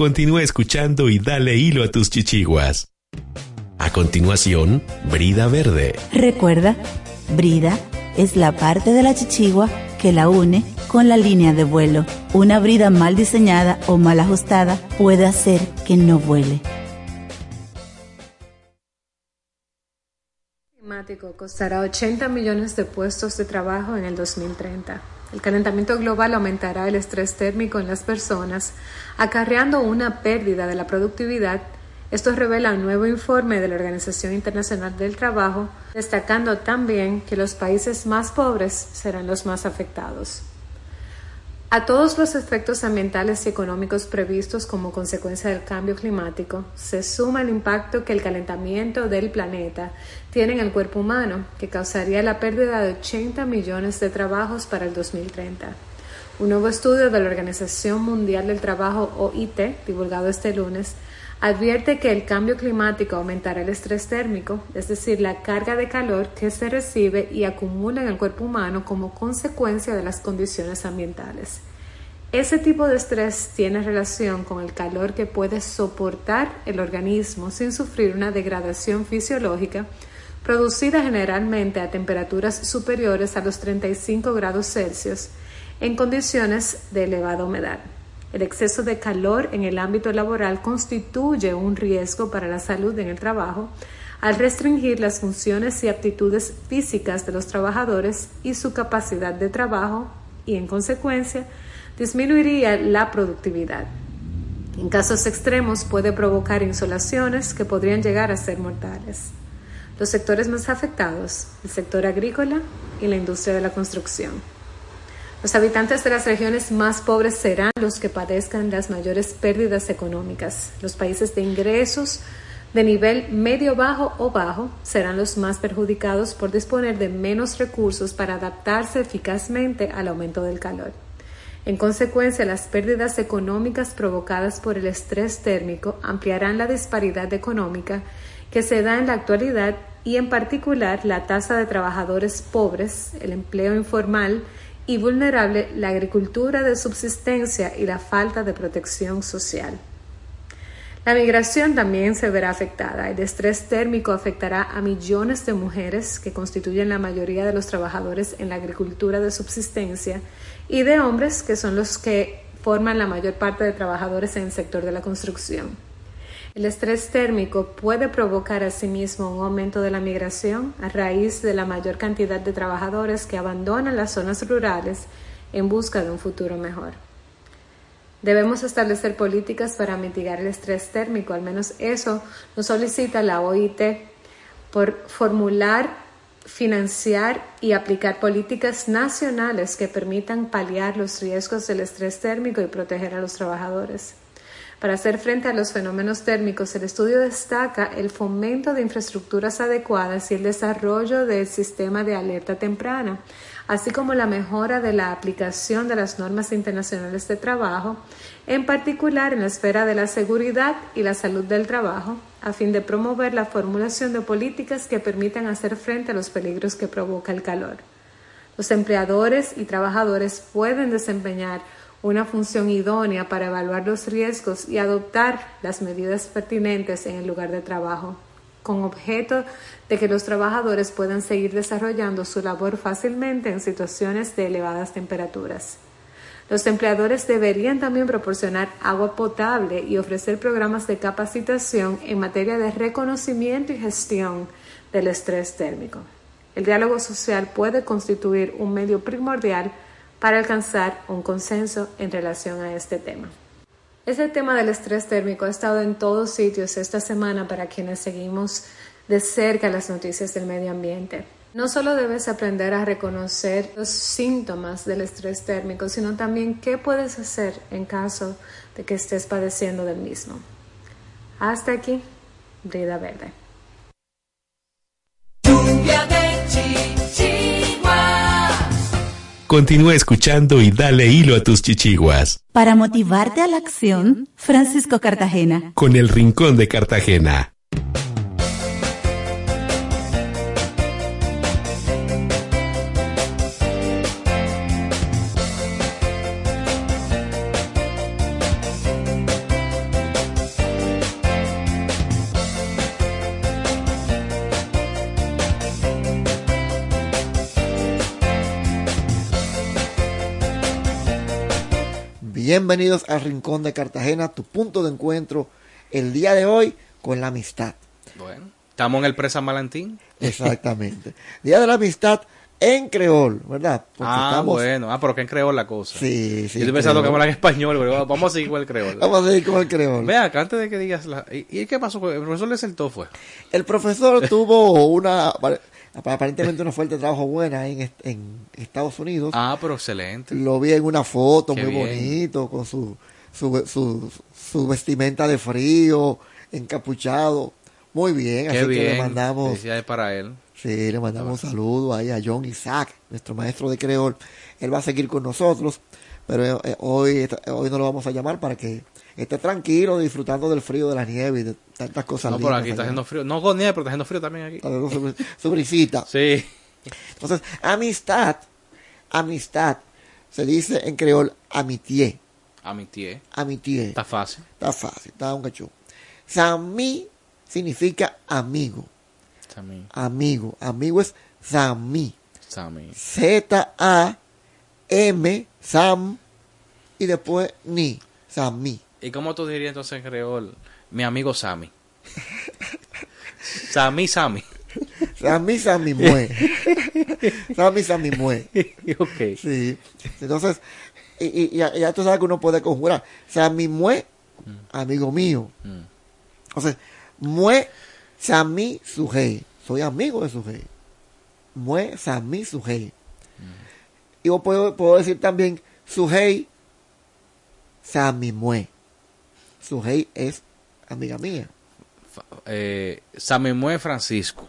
Continúa escuchando y dale hilo a tus chichiguas. A continuación, Brida Verde. Recuerda, brida es la parte de la chichigua que la une con la línea de vuelo. Una brida mal diseñada o mal ajustada puede hacer que no vuele. climático costará 80 millones de puestos de trabajo en el 2030. El calentamiento global aumentará el estrés térmico en las personas, acarreando una pérdida de la productividad. Esto revela un nuevo informe de la Organización Internacional del Trabajo, destacando también que los países más pobres serán los más afectados. A todos los efectos ambientales y económicos previstos como consecuencia del cambio climático, se suma el impacto que el calentamiento del planeta tiene en el cuerpo humano, que causaría la pérdida de 80 millones de trabajos para el 2030. Un nuevo estudio de la Organización Mundial del Trabajo, OIT, divulgado este lunes, advierte que el cambio climático aumentará el estrés térmico, es decir, la carga de calor que se recibe y acumula en el cuerpo humano como consecuencia de las condiciones ambientales. Ese tipo de estrés tiene relación con el calor que puede soportar el organismo sin sufrir una degradación fisiológica producida generalmente a temperaturas superiores a los 35 grados Celsius en condiciones de elevada humedad. El exceso de calor en el ámbito laboral constituye un riesgo para la salud en el trabajo al restringir las funciones y aptitudes físicas de los trabajadores y su capacidad de trabajo y, en consecuencia, disminuiría la productividad. En casos extremos puede provocar insolaciones que podrían llegar a ser mortales. Los sectores más afectados, el sector agrícola y la industria de la construcción. Los habitantes de las regiones más pobres serán los que padezcan las mayores pérdidas económicas. Los países de ingresos de nivel medio bajo o bajo serán los más perjudicados por disponer de menos recursos para adaptarse eficazmente al aumento del calor. En consecuencia, las pérdidas económicas provocadas por el estrés térmico ampliarán la disparidad económica que se da en la actualidad y en particular la tasa de trabajadores pobres, el empleo informal y vulnerable, la agricultura de subsistencia y la falta de protección social. La migración también se verá afectada. El estrés térmico afectará a millones de mujeres que constituyen la mayoría de los trabajadores en la agricultura de subsistencia y de hombres que son los que forman la mayor parte de trabajadores en el sector de la construcción. El estrés térmico puede provocar asimismo un aumento de la migración a raíz de la mayor cantidad de trabajadores que abandonan las zonas rurales en busca de un futuro mejor. Debemos establecer políticas para mitigar el estrés térmico, al menos eso nos solicita la OIT por formular, financiar y aplicar políticas nacionales que permitan paliar los riesgos del estrés térmico y proteger a los trabajadores. Para hacer frente a los fenómenos térmicos, el estudio destaca el fomento de infraestructuras adecuadas y el desarrollo del sistema de alerta temprana, así como la mejora de la aplicación de las normas internacionales de trabajo, en particular en la esfera de la seguridad y la salud del trabajo, a fin de promover la formulación de políticas que permitan hacer frente a los peligros que provoca el calor. Los empleadores y trabajadores pueden desempeñar una función idónea para evaluar los riesgos y adoptar las medidas pertinentes en el lugar de trabajo, con objeto de que los trabajadores puedan seguir desarrollando su labor fácilmente en situaciones de elevadas temperaturas. Los empleadores deberían también proporcionar agua potable y ofrecer programas de capacitación en materia de reconocimiento y gestión del estrés térmico. El diálogo social puede constituir un medio primordial para alcanzar un consenso en relación a este tema. Ese tema del estrés térmico ha estado en todos sitios esta semana para quienes seguimos de cerca las noticias del medio ambiente. No solo debes aprender a reconocer los síntomas del estrés térmico, sino también qué puedes hacer en caso de que estés padeciendo del mismo. Hasta aquí, Brida Verde. Continúa escuchando y dale hilo a tus chichiguas. Para motivarte a la acción, Francisco Cartagena. Con el Rincón de Cartagena. Bienvenidos al Rincón de Cartagena, tu punto de encuentro el día de hoy con la amistad. Bueno, estamos en el Presa Malantín. Exactamente. Día de la amistad en creol, ¿verdad? Porque ah, estamos- bueno. Ah, pero que en creol la cosa. Sí, sí. Yo estoy pensando que hablan español, pero vamos a seguir con el creol. Vamos a seguir con el creol. Vea, acá antes de que digas la... ¿Y, y qué pasó? El profesor le sentó, fue. El profesor tuvo una, aparentemente una fuerte trabajo buena en, en Estados Unidos. Ah, pero excelente. Lo vi en una foto Qué muy bien. bonito, con su, su, su, su vestimenta de frío, encapuchado. Muy bien, Qué así bien. que le mandamos, Felicidades para él. sí, le mandamos un saludo ahí a John Isaac, nuestro maestro de creol. Él va a seguir con nosotros, pero eh, hoy, hoy no lo vamos a llamar para que esté tranquilo, disfrutando del frío, de la nieve y de tantas cosas No, lindas aquí está haciendo frío. No con nieve, pero está haciendo frío también aquí. Su, su brisita. Sí. Entonces, amistad, amistad, se dice en creol amitié, A mi tía. amitié. Está fácil. Está fácil, está un cachú. Samí significa amigo, Sammy. amigo, amigo es Samí. Sammy. Z-A-M, Sam, y después Ni, Samí. ¿Y cómo tú dirías entonces en creol? Mi amigo Sammy. Sammy, Sammy. Samí, Samí, mue. Samí, Samí, mue. ok. Sí. Entonces, y, y- y ya, ya tú sabes que uno puede conjurar. Samí, mue, amigo mío. Mm. Entonces, mue, Samí, sujei. Soy amigo de sujei. Mue, Samí, sujei. Y yo puedo, puedo decir también, sujei, Samí, mue. Sujei es amiga mía. Eh, Sammy Mue Francisco.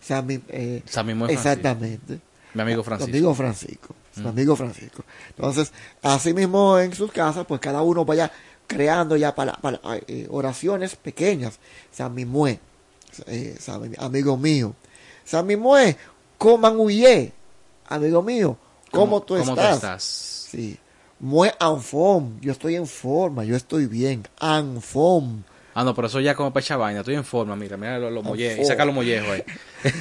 Sammy, eh, Sammy Mue Francisco. exactamente. Mi amigo Mi Francisco. amigo Francisco. Su Mm. amigo Francisco. Entonces, así mismo en sus casas, pues cada uno vaya creando ya para, para, eh, oraciones pequeñas. Sammy Mue, eh, amigo mío. Sammy Mue, coman huye, amigo mío. ¿Cómo, tú, cómo tú estás? estás? Sí. Mue anfom, yo estoy en forma, yo estoy bien. Anfom. Ah, no, pero eso ya como para echar vaina. Estoy en forma, mira, mira los, los mollejos. Y saca los mollejos ahí.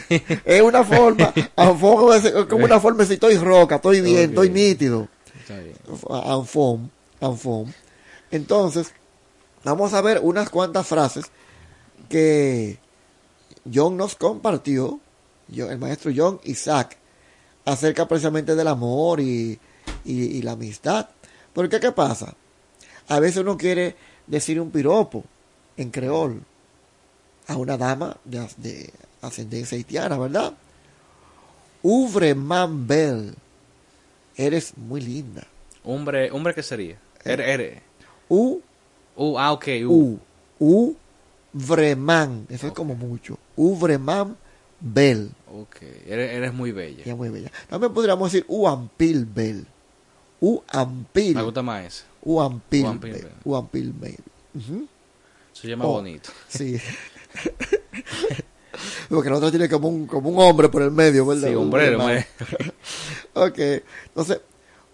Es una forma, anfom es como una forma si estoy roca, estoy bien, estoy nítido. Está bien. Anfom, Anfom. Entonces, vamos a ver unas cuantas frases que John nos compartió, el maestro John Isaac, acerca precisamente del amor y, y- y la amistad. Porque, ¿qué pasa? A veces uno quiere decir un piropo en creol a una dama de, de ascendencia haitiana, ¿verdad? Uvre man belle, eres muy linda. Hombre, hombre ¿qué sería? Ere, ere. U, Uh, ah, ok. U, U, Vreman, eso es como mucho. Uvreman belle. Ok. Eres, eres muy bella. Ella es muy bella. También podríamos decir Uampil Bell. Uampil. Me gusta más ese. Uampil Bell. Ujú. Se llama Oh, bonito. Sí. Porque nosotros tiene como un, como un hombre por el medio, ¿verdad? Sí, hombrero, Uvreman. ok. Entonces,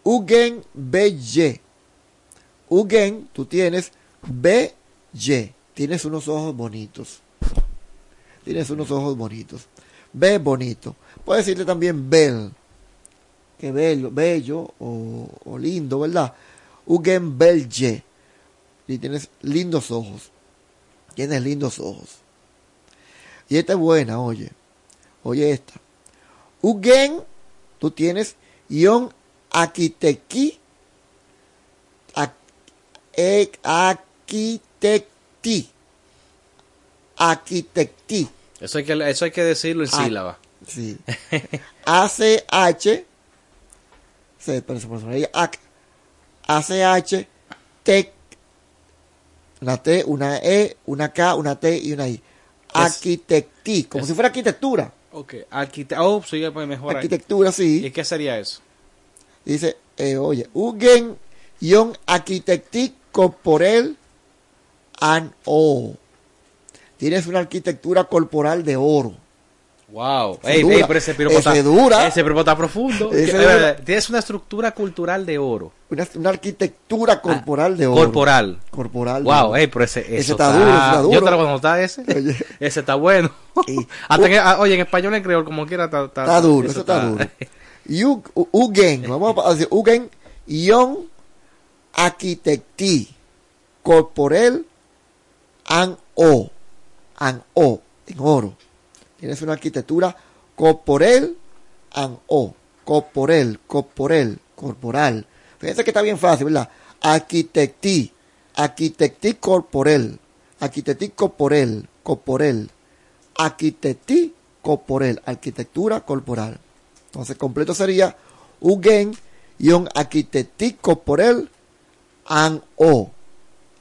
Ugen Belle. Ugen, tú tienes Belle. Tienes unos ojos bonitos. Tienes unos ojos bonitos. Ve bonito. Puedes decirle también bel. Que bello, bello o, o lindo, ¿verdad? Ugen Belle. Y tienes lindos ojos. Tienes lindos ojos. Y esta es buena, oye. Oye esta. Ugen, tú tienes Ion Akiteki. Ak- ek- Akitecti. Arquitecti. Eso hay que, eso hay que decirlo en Ah, sílaba. Sí. ACH. Se ahí. AC, ACH. Tec. Una T, una E, una K, una T y una I. Arquitecti. Como es- si fuera arquitectura. Ok. Arquite oh, sí, mejor. ahí. Arquitectura, sí. ¿Y qué sería eso? Dice, eh, oye, Ugen Ion Arquitecti Corporel an O. Tienes una arquitectura corporal de oro. Wow. Ey, dura. ey, pero ese piropo Ese está, dura. Ese piropo está profundo. Ese dura. Tienes una estructura cultural de oro. Una, una arquitectura corporal de oro. Corporal. Corporal. Wow, oro. ey, pero ese, Ese eso está duro, ese está duro. Yo te lo voy a anotar ese. Ese está bueno. Hasta que, ah, oye, en español en creol, como quiera, está, está, Está duro, eso está duro. Y Ugen, vamos a decir, Ugen, Ion, Arquitecti, Corporel, An O, An O, en oro. Tienes una arquitectura corporel, An O, corporel, corporel, corporal. Fíjense que está bien fácil, ¿verdad? Arquitecti, Arquitecti corporel, Arquitecti corporel, corporel, Arquitecti corporel, arquitectura corporal. Entonces, completo sería Ugen Ion Arquitecti corporel an O,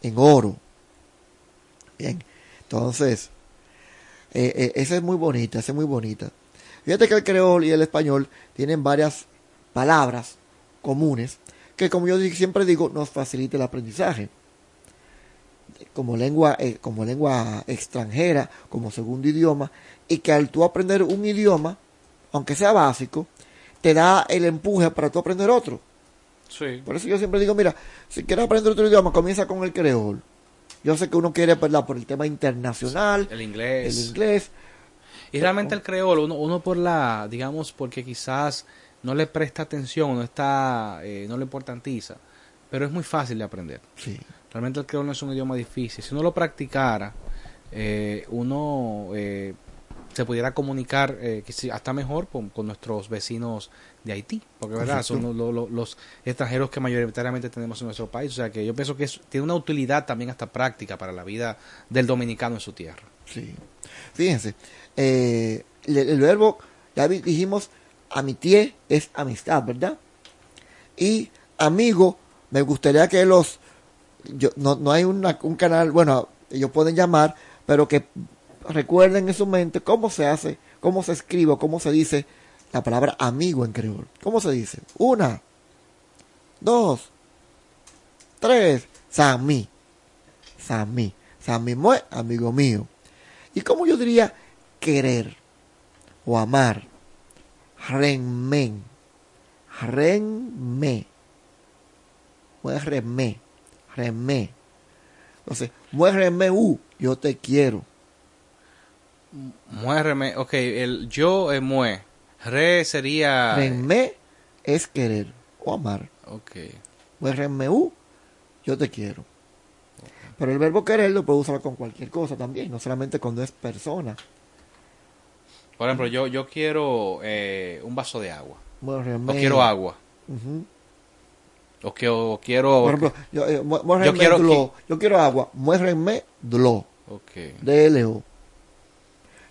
en oro. Bien, entonces, eh, eh, esa es muy bonita, esa es muy bonita. Fíjate que el creol y el español tienen varias palabras comunes que, como yo siempre digo, nos facilita el aprendizaje. Como lengua, eh, como lengua extranjera, como segundo idioma, y que al tú aprender un idioma, aunque sea básico, te da el empuje para tú aprender otro. Sí. Por eso yo siempre digo, mira, si quieres aprender otro idioma, comienza con el creol. Yo sé que uno quiere, ¿verdad? Por el tema internacional, El inglés. el inglés. Y realmente el creol, uno, uno por la, digamos, porque quizás no le presta atención, no está, eh, no le importantiza, pero es muy fácil de aprender. Sí. Realmente el creol no es un idioma difícil. Si uno lo practicara, eh, uno eh, se pudiera comunicar eh, hasta mejor con, con nuestros vecinos de Haití, porque verdad son los extranjeros que mayoritariamente tenemos en nuestro país. O sea que yo pienso que es- tiene una utilidad también hasta práctica para la vida del dominicano en su tierra. Sí. Fíjense, eh, el, el verbo, ya dijimos, amitié es amistad, ¿verdad? Y amigo, me gustaría que los, yo, no, no hay una- un canal, bueno, ellos pueden llamar, pero que recuerden en su mente cómo se hace, cómo se escribe, cómo se dice la palabra amigo en creol. ¿Cómo se dice? Una, dos, tres, Samí. Samí. Samí mue, amigo mío. ¿Y cómo yo diría querer o amar? Renmen. Renme. Muérreme. Renme. Entonces, muérreme u, yo te quiero. Muérreme, ok, el yo es mue. Re sería. Renme es querer o amar. Ok. Muérreme u, yo te quiero. Pero el verbo querer lo puedo usar con cualquier cosa también, no solamente cuando es persona. Por ejemplo, yo, yo quiero eh, un vaso de agua. Muérreme. O quiero agua. O, que, o quiero... Por ejemplo, yo, eh, yo quiero... dlo. Yo quiero agua. Muérreme dlo. Ok. D-L-O.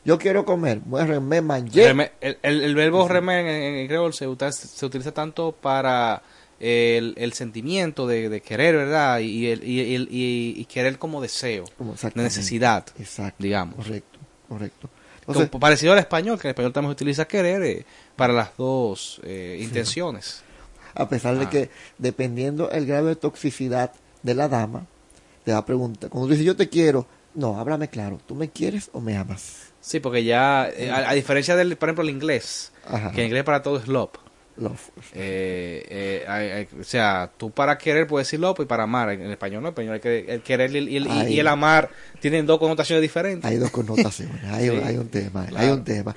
Yo quiero comer. Manje. Reme- el, el- el verbo remen en, en creol se, utiliza tanto para el, el sentimiento de, de querer, ¿verdad? Y, el, y, el- y- y querer como deseo, de necesidad, Exacto. digamos. Correcto, correcto. Como parecido al español, que en español también se utiliza querer eh, para las dos eh, intenciones. a pesar de Ah. que dependiendo el grado de toxicidad de la dama, te va a preguntar, cuando tú dices yo te quiero, no, háblame claro, ¿tú me quieres o me amas? Sí, porque ya, eh, a, a diferencia del, por ejemplo, el inglés, Ajá. que en inglés para todo es love. Love. Eh, eh, o sea, tú para querer puedes decir love y para amar. En, español no, en español hay que, el querer y el, y y el amar tienen dos connotaciones diferentes. Hay dos connotaciones, hay, Sí. hay un tema, hay un tema.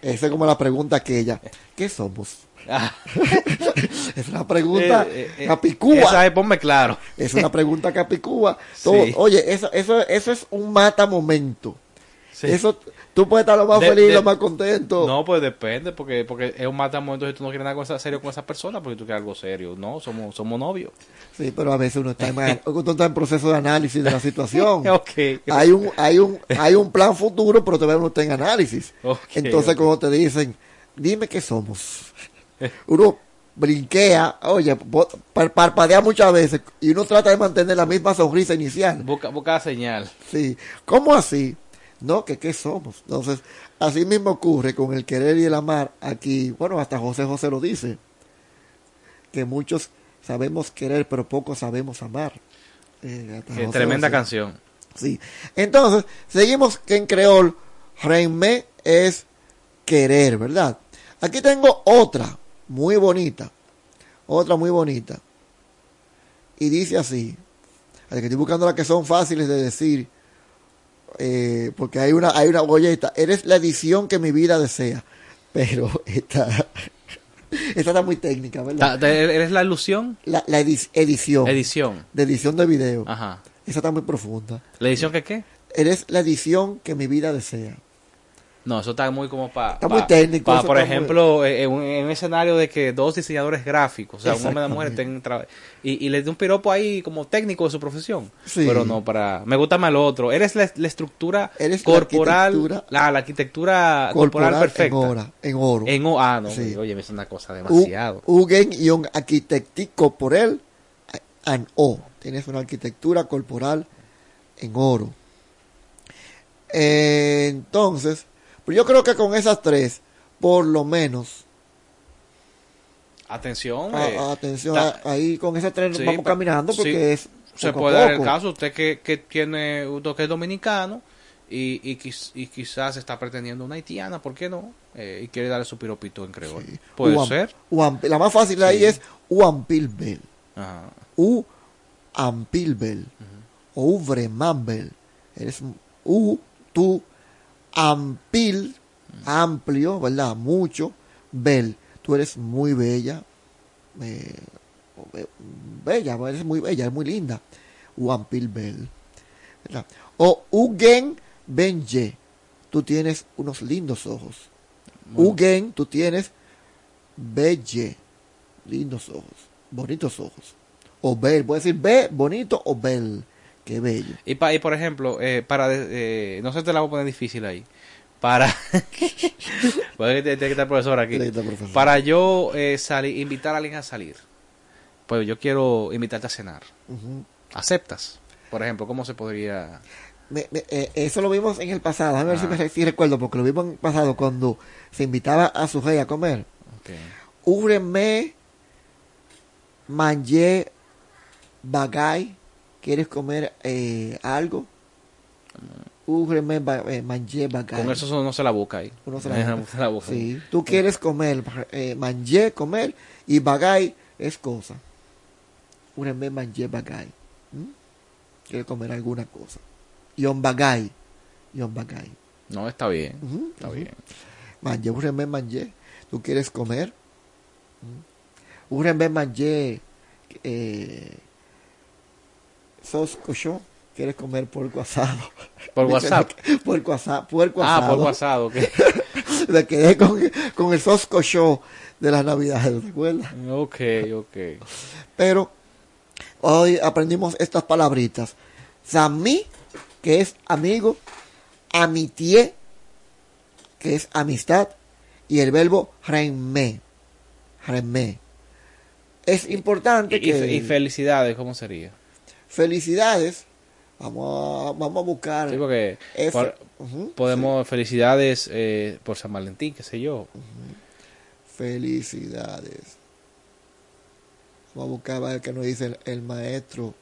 Esa es como la pregunta aquella, ¿qué somos? Ah. es una pregunta Eh, capicúa. esa es, ponme claro. Es una pregunta capicúa. Sí. Oye, eso, eso, eso es un mata momento. Sí. Eso, tú puedes estar lo más De- feliz, de- lo más contento. No, pues depende, porque porque es un matamento si tú no quieres nada serio con esa persona, porque tú quieres algo serio. No, somos somos novios. Sí, pero a veces uno está, en, uno está en proceso de análisis de la situación. Ok. Hay un, hay un, hay un plan futuro, pero todavía uno está en análisis. Ok, Entonces, ok. cuando te dicen, dime qué somos, uno brinquea, oye, parpadea muchas veces y uno trata de mantener la misma sonrisa inicial. Busca, busca la señal. Sí, ¿cómo así? No, que qué somos. Entonces, así mismo ocurre con el querer y el amar aquí. Bueno, hasta José José lo dice, que muchos sabemos querer, pero pocos sabemos amar. Eh, José tremenda José. canción. Sí. Entonces, seguimos que en creol, reime es querer, ¿verdad? Aquí tengo otra, muy bonita. Otra muy bonita. Y dice así. que estoy buscando las que son fáciles de decir. Eh, porque hay una, hay una golleta. Eres la edición que mi vida desea. Pero esta, esta está muy técnica, ¿verdad? ¿Eres la ilusión? La, la edi- edición. Edición. De edición de video. Ajá. Esa está muy profunda. ¿La edición que qué? Eres la edición que mi vida desea. No, eso está muy como para... Está muy técnico, eso por muy- ejemplo, eh, en, un, en un escenario de que dos diseñadores gráficos, o sea, un hombre y una mujer estén tra- y, y les dé un piropo ahí como técnico de su profesión. Sí. Pero no para... Me gusta más lo otro. Eres la, la estructura Eres la corporal... arquitectura- la, la arquitectura corporal, Corporal perfecta. en oro. En oro. En ah, no, Sí. oye, es una cosa demasiado. Ugen y un arquitectico por él, an O. Tienes una arquitectura corporal en oro. Eh, entonces, pues yo creo que con esas tres, por lo menos, Atención. a- eh, atención, ahí con esas tres Sí, vamos caminando porque sí, es se puede dar el caso usted que, que tiene usted que es dominicano y, y, y quizás está pretendiendo una haitiana ¿por qué no? Eh, y quiere darle su piropito en creol puede Uam- ser Uam- la más fácil de ahí Sí. es Uampilbel. Ajá. U Ampilbel. O Uvremambel. Eres U, tú, Ampil, amplio, ¿verdad? Mucho. Bel. Tú eres muy bella. eh, bella, eres muy bella, eres muy linda. Uampilbel. ¿verdad? O Ugen Benye. Tú tienes unos lindos ojos. Ugen, tú tienes Belle. Lindos ojos. Bonitos ojos. O bel. Puedes decir be, bonito o bel. Qué bello. y, pa- y por ejemplo eh, para eh, no sé te la voy a poner difícil ahí para Puede que estar el profesor aquí para yo eh, salir invitar a alguien a salir pues yo quiero invitarte a cenar. ¿aceptas? por ejemplo ¿cómo se podría Me- me- eh, eso lo vimos en el pasado. A ver si, Ah. me, si recuerdo, porque lo vimos en el pasado cuando se invitaba a su rey a comer. Ok. Úreme, manje, bagay. ¿Quieres comer eh, algo? Eh, manje, bagay. con eso no se la busca ahí Uno se la busca. se la busca. Sí, tú quieres comer, eh, manje, comer, y bagay es cosa. Úreme, manje, bagay. ¿Mm? Quieres comer alguna cosa. Yon bagay. Yon bagay. No, está bien. Está bien. Manje, úreme, manje. ¿Tú quieres comer? ¿Mm? Úreme, manje. Eh, sos cochón. quieres comer puerco asado. Por WhatsApp. Puerco asado. Puerco Ah, asado. por WhatsApp, ok. Me quedé con, con el Sosco Show de las Navidades, ¿te acuerdas? Ok, ok. Pero hoy aprendimos estas palabritas. Samí, que es amigo, amitié, que es amistad, y el verbo remé. Remé. Es importante Y, que... y felicidades, ¿cómo sería? Felicidades. Vamos a, vamos a buscar. Sí, porque F- por- Ujú, podemos, felicidades eh, por San Valentín, qué sé yo. Felicidades. Vamos a buscar a ver qué nos dice el, el maestro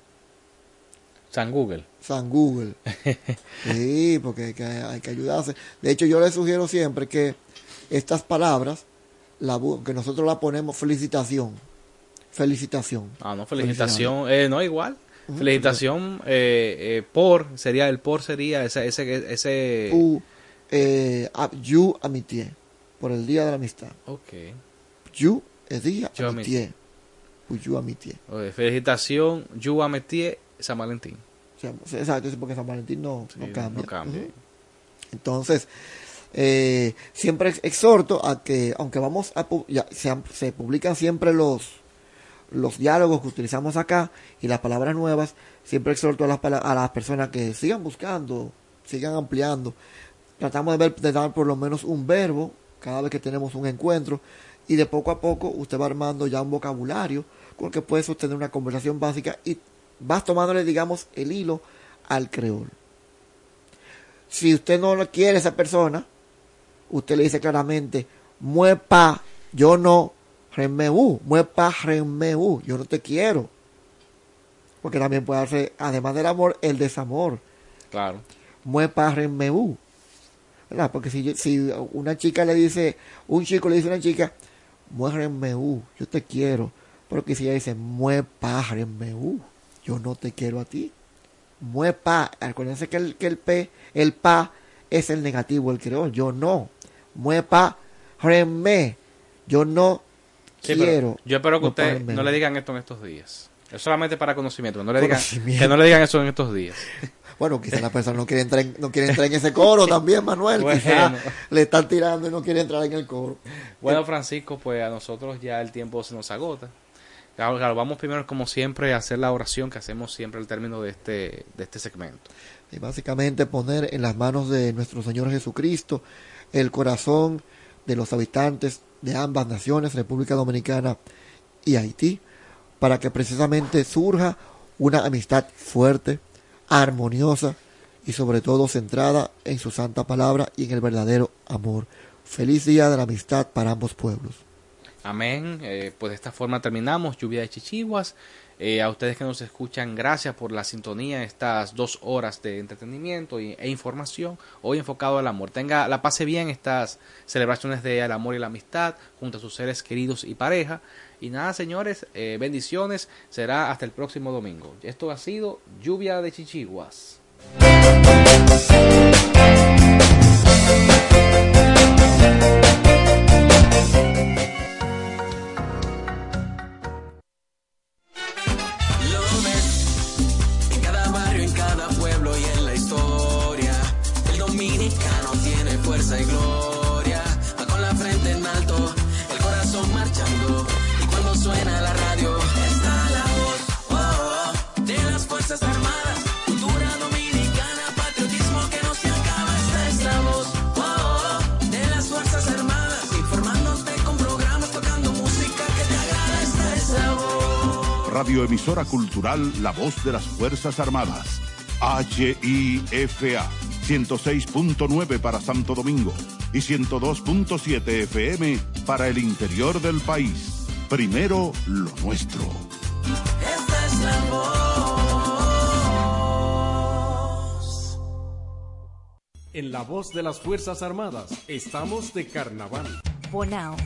San Google. San Google. Sí, porque hay que, hay que ayudarse. De hecho, yo le sugiero siempre que estas palabras, la, que nosotros la ponemos felicitación. Felicitación. Ah, no, felicitación. Eh, no, igual. Felicitación eh, eh, por, sería el por, sería ese, ese, ese... U, eh, a- you amitié. Por el día de la amistad. Ok. You es día Yo amitié. You amitié. Eh, felicitación, you ametie San Valentín. Exacto, porque San Valentín no, no cambia. no cambia. Entonces, eh, siempre ex- exhorto a que, aunque vamos a, ya, se, se publican siempre los, los diálogos que utilizamos acá y las palabras nuevas, siempre exhorto a las, a las personas que sigan buscando, sigan ampliando. Tratamos de ver, de dar por lo menos un verbo cada vez que tenemos un encuentro y de poco a poco usted va armando ya un vocabulario con el que puede sostener una conversación básica y vas tomándole, digamos, el hilo al creol. Si usted no lo quiere esa persona, usted le dice claramente, muepa, yo no, remeu, muepa, remeu, yo no te quiero. Porque también puede hacer, además del amor, el desamor. Claro. Muepa, remeu. ¿Verdad? Porque si, yo- si una chica le dice, un chico le dice a una chica, muérremeu, yo te quiero. Pero que si ella dice, muepa, remeu, yo no te quiero a ti. Muepa, acuérdense que el, que el P, el pa es el negativo, el creol, yo no. Muepa, reme, yo no Sí, pero quiero. yo espero que Muepa, usted remeu. no le digan esto en estos días. Es solamente para conocimiento. No le digan, que no le digan eso en estos días. Bueno, quizá la persona no quiere entrar en, no quiere entrar en ese coro también, Manuel. Quizá Bueno. le están tirando y no quiere entrar en el coro. Bueno, Francisco, pues a nosotros ya el tiempo se nos agota. Claro, vamos primero, como siempre, a hacer la oración que hacemos siempre al término de este, de este segmento. Y básicamente poner en las manos de nuestro Señor Jesucristo el corazón de los habitantes de ambas naciones, República Dominicana y Haití, para que precisamente surja una amistad fuerte, armoniosa y sobre todo centrada en su santa palabra y en el verdadero amor. Feliz día de la amistad para ambos pueblos. Amén. Eh, pues de esta forma terminamos Lluvia de Chichiguas. Eh, a ustedes que nos escuchan, gracias por la sintonía, estas dos horas de entretenimiento y- e información, hoy enfocado al amor. Tenga, la pase bien estas celebraciones del amor y la amistad junto a sus seres queridos y pareja. Y nada, señores, eh, bendiciones. Será hasta el próximo domingo. Esto ha sido Lluvia de Chichiguas. Y gloria. Va con la frente en alto, el corazón marchando. Y cuando suena la radio, está la voz oh, oh, de las Fuerzas Armadas. Cultura dominicana, patriotismo que no se acaba. Esta es la voz oh, oh, de las Fuerzas Armadas. Informándote con programas, tocando música que te agrada. Esta es la voz. Radioemisora Cultural La Voz de las Fuerzas Armadas. HIFA 106.9 para Santo Domingo y 102.7 FM para el interior del país. Primero lo nuestro. Esta es la voz. En la voz de las Fuerzas Armadas estamos de carnaval. Bonao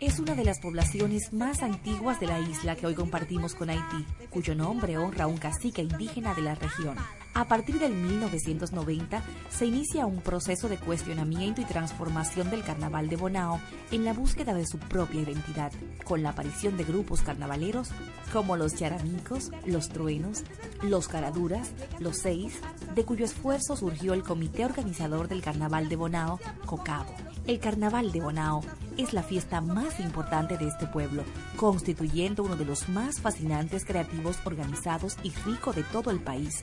es una de las poblaciones más antiguas de la isla que hoy compartimos con Haití, cuyo nombre honra a un cacique indígena de la región. A partir del 1990 se inicia un proceso de cuestionamiento y transformación del carnaval de Bonao en la búsqueda de su propia identidad, con la aparición de grupos carnavaleros como los Charamicos, los Truenos, los Caraduras, los Seis, de cuyo esfuerzo surgió el comité organizador del carnaval de Bonao, COCABO. El carnaval de Bonao es la fiesta más importante de este pueblo, constituyendo uno de los más fascinantes, creativos, organizados y rico de todo el país,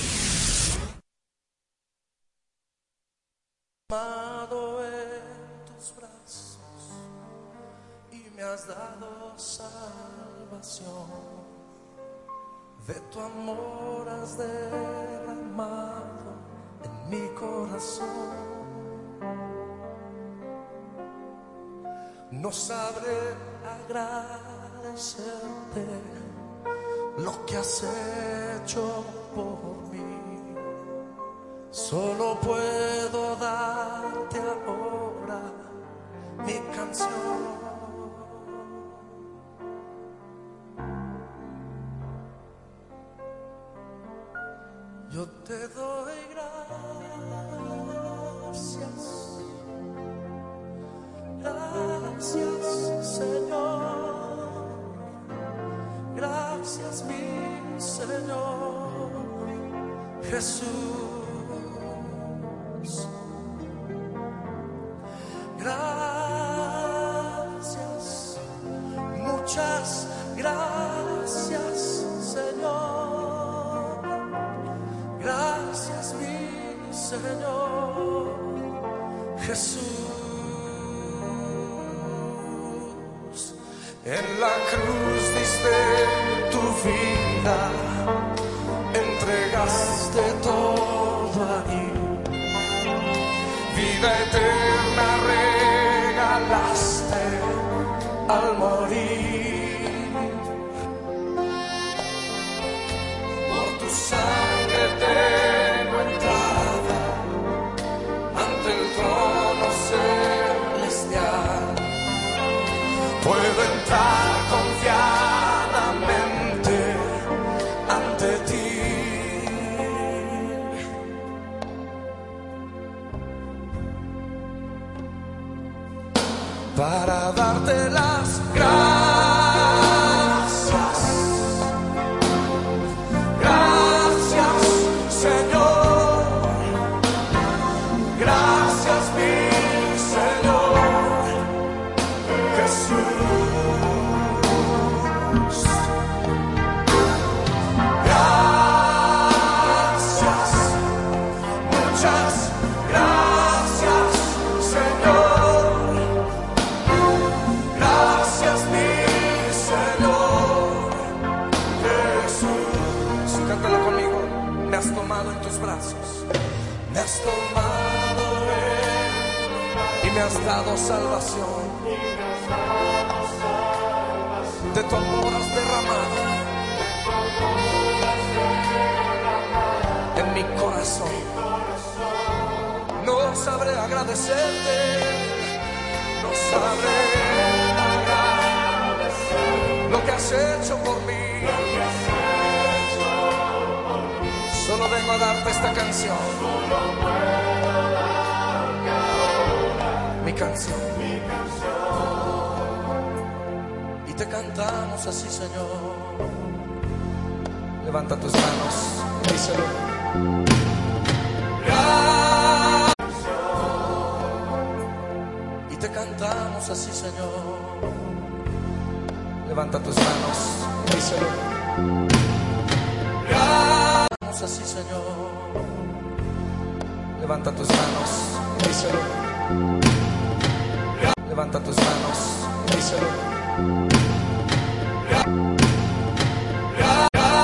Amado en tus brazos y me has dado salvación. De tu amor has derramado en mi corazón. No sabré agradecerte lo que has hecho por mí. Solo puedo ahora mi canción. Yo te doy gracias. Gracias, Señor. Gracias, mi Señor. Jesús. Cantamos así, Señor. Levanta tus manos, díselo. Y te cantamos así, Señor. Levanta tus manos, díselo. Cantamos así, Señor. Levanta tus manos, díselo. Levanta tus manos, díselo.